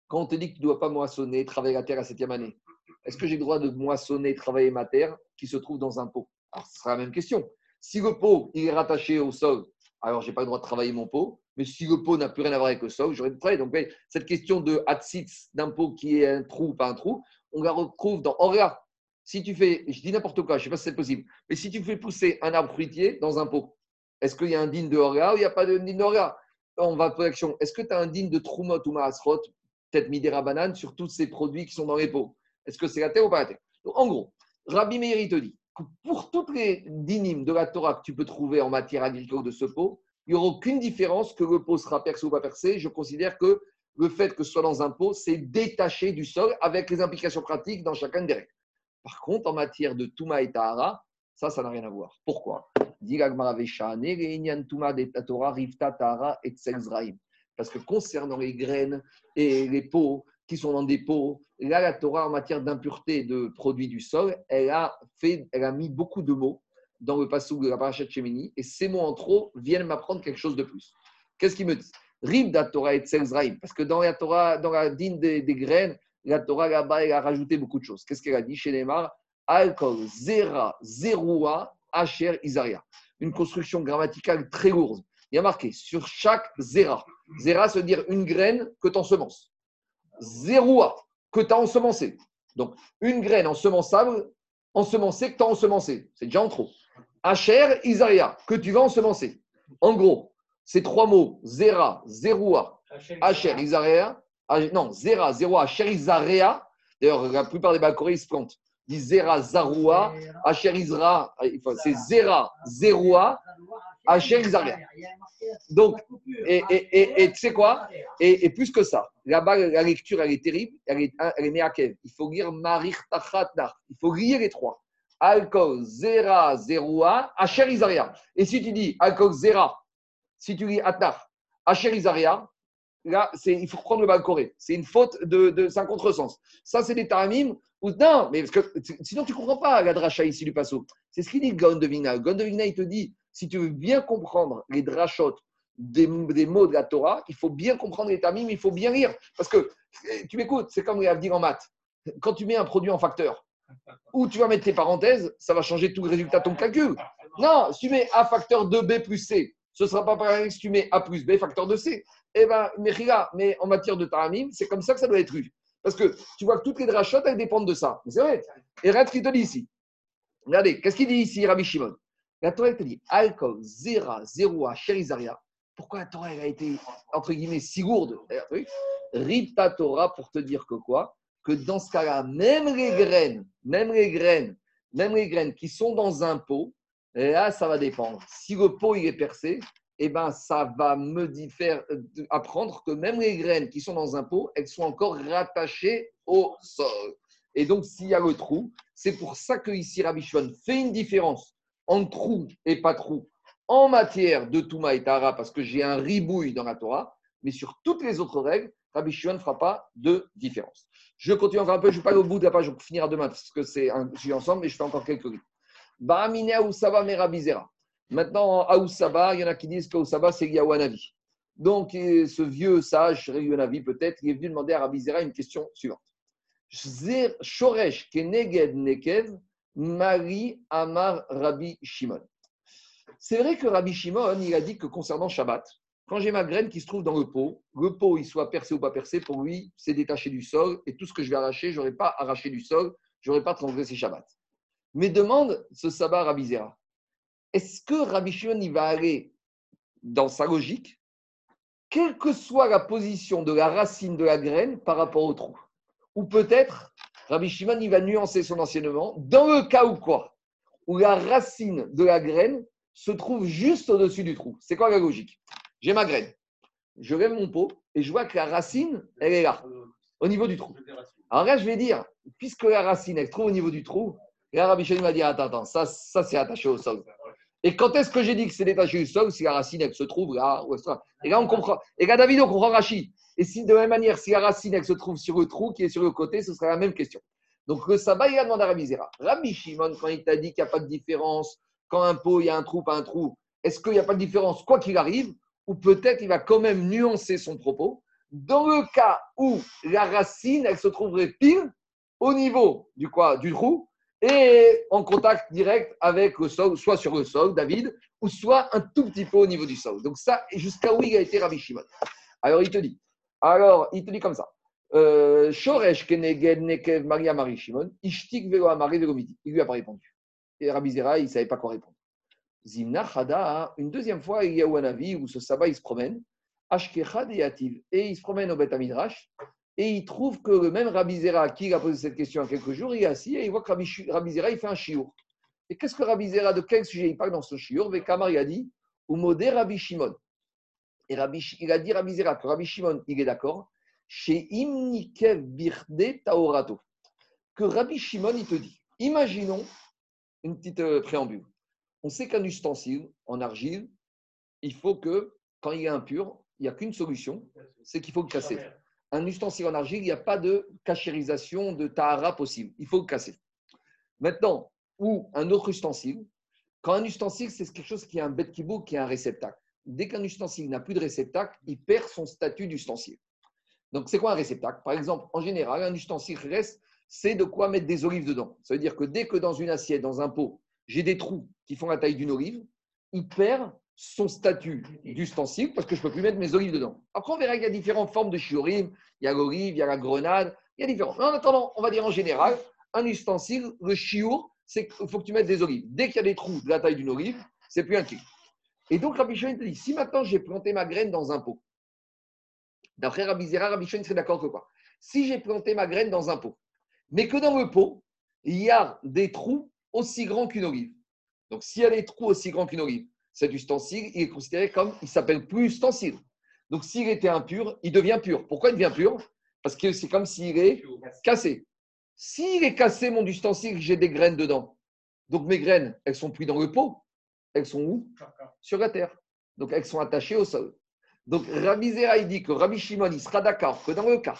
Quand on te dit que tu ne dois pas moissonner, travailler la terre à septième année, est-ce que j'ai le droit de moissonner, travailler ma terre qui se trouve dans un pot? Alors, ce sera la même question. Si le pot est rattaché au sol, alors je n'ai pas le droit de travailler mon pot. Mais si le pot n'a plus rien à voir avec le sol, j'aurais de travailler. Donc, cette question de hatsitz d'un pot qui est un trou ou pas un trou, on la retrouve dans Orga. Si tu fais, je dis n'importe quoi, je ne sais pas si c'est possible, mais si tu fais pousser un arbre fruitier dans un pot, est-ce qu'il y a un digne de Orga ou il n'y a pas de digne de Orga On va poser l'action. Est-ce que tu as un digne de Troumot ou Maasrot, peut-être Midera banane, sur tous ces produits qui sont dans les pots? Est-ce que c'est la terre ou pas la terre En gros, Rabbi Meir, te dit que pour toutes les dynimes de la Torah que tu peux trouver en matière agricole de ce pot, il n'y aura aucune différence que le pot sera percé ou pas percé. Je considère que le fait que ce soit dans un pot, c'est détaché du sol avec les implications pratiques dans chacun des règles. Par contre, en matière de Touma et Tahara, ça, ça n'a rien à voir. Pourquoi? Parce que concernant les graines et les pots sont dans des pots, là, la Torah, en matière d'impureté de produits du sol, elle a, fait, elle a mis beaucoup de mots dans le passage de la parachat Shemini, et ces mots en trop viennent m'apprendre quelque chose de plus. Qu'est-ce qu'ils me disent? Rib da Torah et Tselzraim, parce que dans la Torah, dans la dîne des, graines, la Torah là-bas, elle a rajouté beaucoup de choses. Qu'est-ce qu'elle a dit chez Neymar? Alkol, Zera, Zerua, Asher, Isaria. Une construction grammaticale très lourde. Il y a marqué sur chaque Zera. Zera, veut dire une graine que tu ensemences. Zerua, que tu as ensemencé. Donc, une graine ensemençable, ensemencée que tu as ensemencée. C'est déjà en trop. Asher, Isaria, que tu vas ensemencer. En gros, ces trois mots, Zera, Zeroua, Asher, Isaria, non, Zera, Zeroua, Asher, Isaria. D'ailleurs, la plupart des Bakorés, ils se plantent. Disent Zera, Zaroua, Asher, Isra. enfin, C'est Zera, Zeroua, Asher, Isaria. Donc, et et- et- et tu sais quoi? Et, plus que ça, là-bas, la lecture, elle est terrible, elle est, elle est meakev. Il faut lire Marir Tachat Nar. Il faut lire les trois. Alkol, Zera, Zeroua, Asher, Isaria. Et si tu dis Alkol, Zera, si tu lis Atnar, Asher, Isaria, là, c'est, il faut prendre le bal coré. C'est une faute de, de c'est un contresens. Ça, c'est des taramim. Non, mais parce que sinon, tu ne comprends pas la dracha ici du passo. C'est ce qu'il dit Gon de il te dit si tu veux bien comprendre les drachot des, mots de la Torah, il faut bien comprendre les tamim, il faut bien lire. Parce que, eh, tu m'écoutes, c'est comme les avdir en maths. Quand tu mets un produit en facteur, ou tu vas mettre tes parenthèses, ça va changer tout le résultat de ton calcul. Non, si tu mets A facteur de B plus C, ce ne sera pas pareil si tu mets A plus B facteur de C. Eh bien, mais en matière de taramim, c'est comme ça que ça doit être lu. Parce que tu vois que toutes les drachotes, elles dépendent de ça. Mais c'est vrai. Et regarde ce qu'il te dit ici. Regardez, qu'est-ce qu'il dit ici, Rabbi Shimon? La Torah, elle te dit Alcool, Zera, Zeroua, Cherizaria. Pourquoi la Torah elle a été, entre guillemets, si lourde oui. Rita Torah pour te dire que quoi? Que dans ce cas-là, même les graines, même les graines, même les graines qui sont dans un pot, là, ça va dépendre. Si le pot il est percé, eh ben, ça va me faire euh, apprendre que même les graines qui sont dans un pot, elles sont encore rattachées au sol. Et donc, s'il y a le trou, c'est pour ça que ici Rabbi Shimon fait une différence entre trou et pas trou en matière de Touma et Tara, parce que j'ai un ribouille dans la Torah, mais sur toutes les autres règles, Rabbi Shimon ne fera pas de différence. Je continue encore un peu, je ne vais pas aller au bout de la page, on finira demain, parce que c'est un sujet ensemble, mais je fais encore quelques lignes. Bahamine Aoussaba Merabizera. Maintenant, Aoussaba, il y en a qui disent qu'Aoussaba, c'est Yahwanavi. Donc, ce vieux sage, Yahwanavi peut-être, il est venu demander à Rabizera une question suivante. Keneged Nekev, Amar Rabbi Shimon. C'est vrai que Rabbi Shimon, il a dit que concernant Shabbat, quand j'ai ma graine qui se trouve dans le pot, le pot, il soit percé ou pas percé, pour lui, c'est détaché du sol, et tout ce que je vais arracher, je n'aurai pas arraché du sol, je n'aurai pas transgressé Shabbat. Mais demande ce sabbat Rabbi Zera. Est-ce que Rabbi Shimon, va aller dans sa logique, quelle que soit la position de la racine de la graine par rapport au trou? Ou peut-être, Rabbi Shimon, va nuancer son enseignement, dans le cas où quoi? Où la racine de la graine se trouve juste au-dessus du trou. C'est quoi la logique? J'ai ma graine. Je lève mon pot et je vois que la racine, elle est là, au niveau du trou. Alors là, je vais dire, puisque la racine, elle se trouve au niveau du trou, là, Rabbi Shimon va dire, attends, attends, ça, ça c'est attaché au sol. Et quand est-ce que j'ai dit que c'est détaché du sol Si la racine, elle se trouve là, ou ça? Et là, on comprend. Et là, David, on comprend Rachid. Et si de la même manière, si la racine, elle se trouve sur le trou qui est sur le côté, ce serait la même question. Donc, le sabbat, il a demandé à Rabbi Zera. Rabbi Shimon, quand il t'a dit qu'il n'y a pas de différence, quand un pot, il y a un trou, pas un trou, est-ce qu'il n'y a pas de différence, quoi qu'il arrive Ou peut-être il va quand même nuancer son propos dans le cas où la racine, elle se trouverait pile au niveau du, quoi, du trou et en contact direct avec le sol, soit sur le sol, David, ou soit un tout petit peu au niveau du sol. Donc ça, jusqu'à où il a été Rabbi Shimon. Alors il te dit, alors il te dit comme ça. Euh, Shoresh keneged nekev Maria Shimon, ishtik velo amare. Il lui a pas répondu. Et Rabbi Zera, il ne savait pas quoi répondre. Zimna Chada, une deuxième fois, il y a un avis où ce sabbat, il se promène. Ashkechad et. Et il se promène au Beth Midrash. Et il trouve que le même Rabbi Zera, qui a posé cette question il y a quelques jours, il est assis et il voit que Rabbi, Zera, il fait un chiour. Et qu'est-ce que Rabbi Zera, de quel sujet il parle dans ce chiour Vekamar, il a dit Rabbi Shimon. Et Rabbi, il a dit Rabbi Zera que Rabbi Shimon, il est d'accord. Chez Imnikev Birde Taorato. Que Rabbi Shimon, il te dit Imaginons une petite euh, préambule. On sait qu'un ustensile en argile, il faut que, quand il est impur, il n'y a qu'une solution, c'est qu'il faut le casser. Un ustensile en argile, il n'y a pas de cachérisation, de tahara possible. Il faut le casser. Maintenant, ou un autre ustensile, quand un ustensile, c'est quelque chose qui est un bête qui est un réceptacle. Dès qu'un ustensile n'a plus de réceptacle, il perd son statut d'ustensile. Donc, c'est quoi un réceptacle? Par exemple, en général, un ustensile reste, c'est de quoi mettre des olives dedans. Ça veut dire que dès que dans une assiette, dans un pot, j'ai des trous qui font la taille d'une olive, il perd son statut d'ustensile parce que je ne peux plus mettre mes olives dedans. Après, on verra qu'il y a différentes formes de chiorim. Il y a l'olive, il y a la grenade, il y a différence. En attendant, on va dire en général, un ustensile, le chiour, c'est qu'il faut que tu mettes des olives. Dès qu'il y a des trous de la taille d'une olive, c'est plus un kilo. Et donc, Rabbi Shimon te dit, si maintenant j'ai planté ma graine dans un pot, d'après Rabbi Zera, Rabbi Shimon serait d'accord que quoi? Si j'ai planté ma graine dans un pot, mais que dans le pot, il y a des trous aussi grands qu'une olive. Donc, s'il y a des trous aussi grands qu'une olive, cet ustensile, il est considéré comme, il s'appelle plus ustensile. Donc, s'il était impur, il devient pur. Pourquoi il devient pur? Parce que c'est comme s'il est cassé. S'il est cassé, mon ustensile, j'ai des graines dedans. Donc, mes graines, elles sont plus dans le pot. Elles sont où? Sur la terre. Donc, elles sont attachées au sol. Donc, Rabbi Zera, il dit que Rabbi Shimon, il sera d'accord que dans le cas,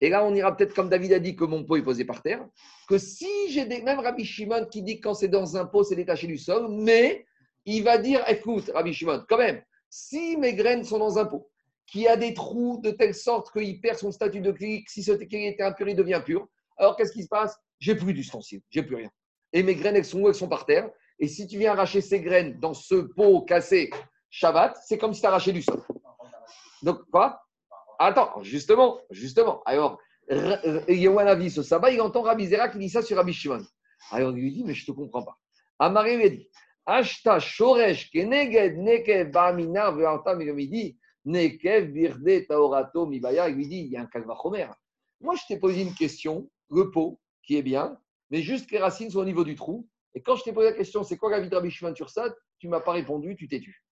et là, on ira peut-être comme David a dit que mon pot est posé par terre, que si j'ai des. Même Rabbi Shimon qui dit que quand c'est dans un pot, c'est détaché du sol, mais il va dire écoute, Rabbi Shimon, quand même, si mes graines sont dans un pot, qui a des trous de telle sorte qu'il perd son statut de clic, si ce clic était impur, il devient pur, alors qu'est-ce qui se passe? J'ai plus d'ustensile, j'ai plus rien. Et mes graines, elles sont où? Elles sont par terre. Et si tu viens arracher ces graines dans ce pot cassé Shabbat, c'est comme si tu arrachais du sol. Donc, quoi? Attends, justement, justement. Alors, Yewanavi, ce sabbat, il entend Rabbi Zera qui dit ça sur Rabbi Shimon. Alors, il lui dit, mais je ne te comprends pas. Amaré lui a dit, Ashta shoresh keneged nekev ba'aminar ve'arta midi nekev taorato mibaya. Il lui dit, il y a un kalvachomer. Moi, je t'ai posé une question, le pot, qui est bien, mais juste que les racines sont au niveau du trou. Et quand je t'ai posé la question, c'est quoi la vie de sur ça Tu ne m'as pas répondu, tu t'es tu.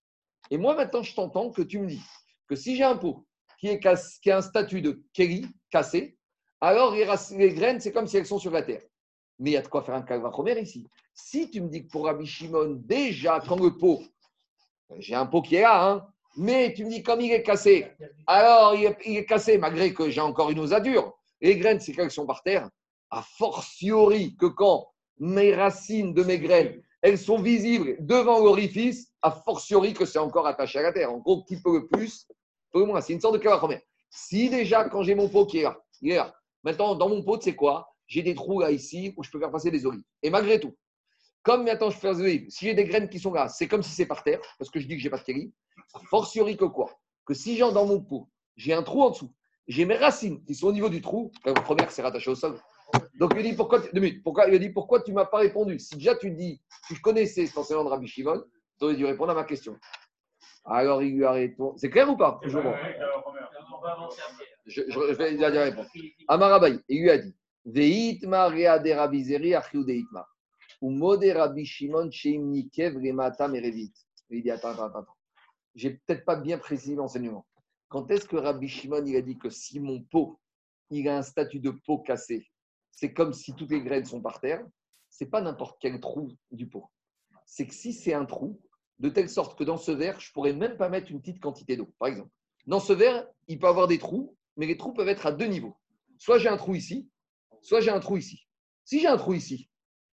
Et moi, maintenant, je t'entends que tu me dis que si j'ai un pot qui, est casse- qui a un statut de Keri, cassé, alors les graines, c'est comme si elles sont sur la terre. Mais il y a de quoi faire un calvachomer ici. Si tu me dis que pour Rabbi Shimon, déjà, quand le pot, j'ai un pot qui est là, hein, mais tu me dis comme il est cassé, alors il est, cassé malgré que j'ai encore une osadure. Les graines, c'est qu'elles sont par terre. A fortiori que quand mes racines de mes graines, elles sont visibles devant l'orifice, a fortiori que c'est encore attaché à la terre. En gros, qui peut plus, peut le moins. C'est une sorte de calvachomer. Si déjà, quand j'ai mon pot qui est là. Maintenant, dans mon pot, c'est quoi? J'ai des trous là, ici, où je peux faire passer des olives. Et malgré tout, comme maintenant je fais si j'ai des graines qui sont là, c'est comme si c'est par terre, parce que je dis que j'ai pas de kéli. A fortiori que quoi? Que si j'ai dans mon pot, j'ai un trou en dessous, j'ai mes racines qui sont au niveau du trou, la première, c'est rattaché au sol. Donc il dit pourquoi, tu- deux minutes, pourquoi, il dit pourquoi tu m'as pas répondu? Si déjà tu dis, tu connaissais cet enseignement de Rabbi Shimon, tu aurais dû répondre à ma question. Alors il lui a répondu. C'est clair ou pas? Toujours bon. On va avancer après. je, je- je vais lui dire répondre. Amarabaï, il lui a dit Veitma rea de Rabbi Zeri achiu de Itma. Ou mode Rabbi Shimon nikev merevit. Il dit attends, attends. attends. J'ai peut-être pas bien précisé l'enseignement. Quand est-ce que Rabbi Shimon il a dit que si mon pot, il a un statut de pot cassé, c'est comme si toutes les graines sont par terre, c'est pas n'importe quel trou du pot. C'est que si c'est un trou, de telle sorte que dans ce verre, je pourrais même pas mettre une petite quantité d'eau. Par exemple, dans ce verre, il peut avoir des trous, mais les trous peuvent être à deux niveaux. Soit j'ai un trou ici, soit j'ai un trou ici. Si j'ai un trou ici,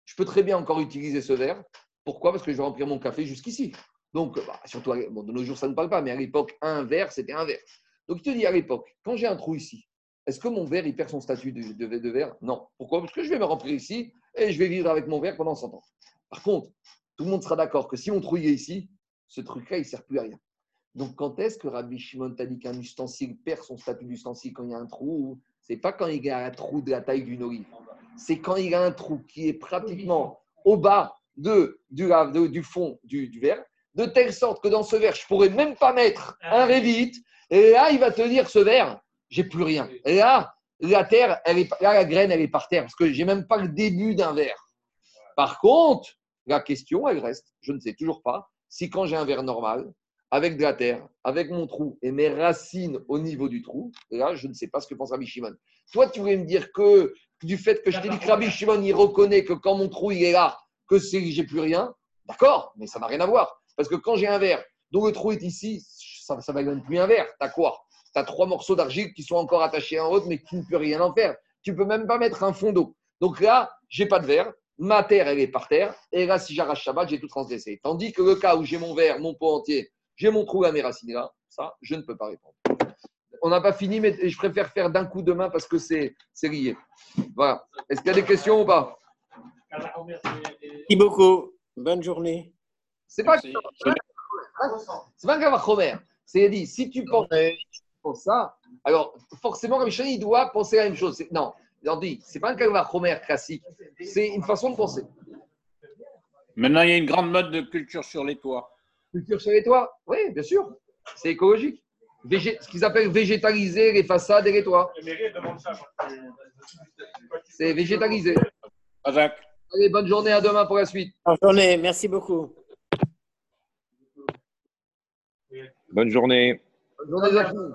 je peux très bien encore utiliser ce verre. Pourquoi? Parce que je vais remplir mon café jusqu'ici. Donc, bah, surtout, de nos jours, ça ne parle pas, mais à l'époque, un verre, c'était un verre. Donc, il te dit à l'époque, quand j'ai un trou ici, est-ce que mon verre, il perd son statut de, de- verre? Non. Pourquoi? Parce que je vais me remplir ici et je vais vivre avec mon verre pendant 100 ans. Par contre, tout le monde sera d'accord que si mon trou il est ici, ce truc-là, il ne sert plus à rien. Donc, quand est-ce que Rabbi Shimon t'a dit qu'un ustensile perd son statut d'ustensile quand il y a un trou? C'est pas quand il y a un trou de la taille d'une olive. C'est quand il y a un trou qui est pratiquement au bas de, du, de- du fond du, du verre, de telle sorte que dans ce verre, je pourrais même pas mettre un révite. Et là, il va te dire ce verre, j'ai plus rien. Et là, la terre, elle est, là, la graine, elle est par terre parce que j'ai même pas le début d'un verre. Par contre, la question, elle reste. Je ne sais toujours pas si quand j'ai un verre normal, avec de la terre, avec mon trou et mes racines au niveau du trou, là, je ne sais pas ce que pense Rabbi Shimon. Toi, tu voulais me dire que du fait que je t'ai dit que Rabbi Shimon, il reconnaît que quand mon trou, il est là, que c'est j'ai plus rien, d'accord, mais ça n'a rien à voir. Parce que quand j'ai un verre dont le trou est ici, ça ne va même plus un verre. Tu as quoi? Tu as trois morceaux d'argile qui sont encore attachés en haut, mais qui ne peut rien en faire. Tu peux même pas mettre un fond d'eau. Donc là, j'ai pas de verre. Ma terre, elle est par terre. Et là, si j'arrache Shabbat, j'ai tout transgressé. Tandis que le cas où j'ai mon verre, mon pot entier, j'ai mon trou à mes racines là, ça, je ne peux pas répondre. On n'a pas fini, mais je préfère faire d'un coup de main parce que c'est lié. Voilà. Est-ce qu'il y a des questions ou pas? Merci beaucoup. Bonne journée. C'est pas, Merci. c'est pas un Kavachomer. C'est dit, si tu penses pour ça, alors forcément, Rabbi il doit penser à la même chose. Non, leur dit, c'est pas un calva Homer classique, c'est une façon de penser. Maintenant, il y a une grande mode de culture sur les toits. Culture sur les toits? Oui, bien sûr. C'est écologique. Végé- ce qu'ils appellent végétaliser les façades et les toits. C'est végétalisé. Razak. Allez, bonne journée, à demain pour la suite. Bonne journée, merci beaucoup. Bonne journée. Bonne journée.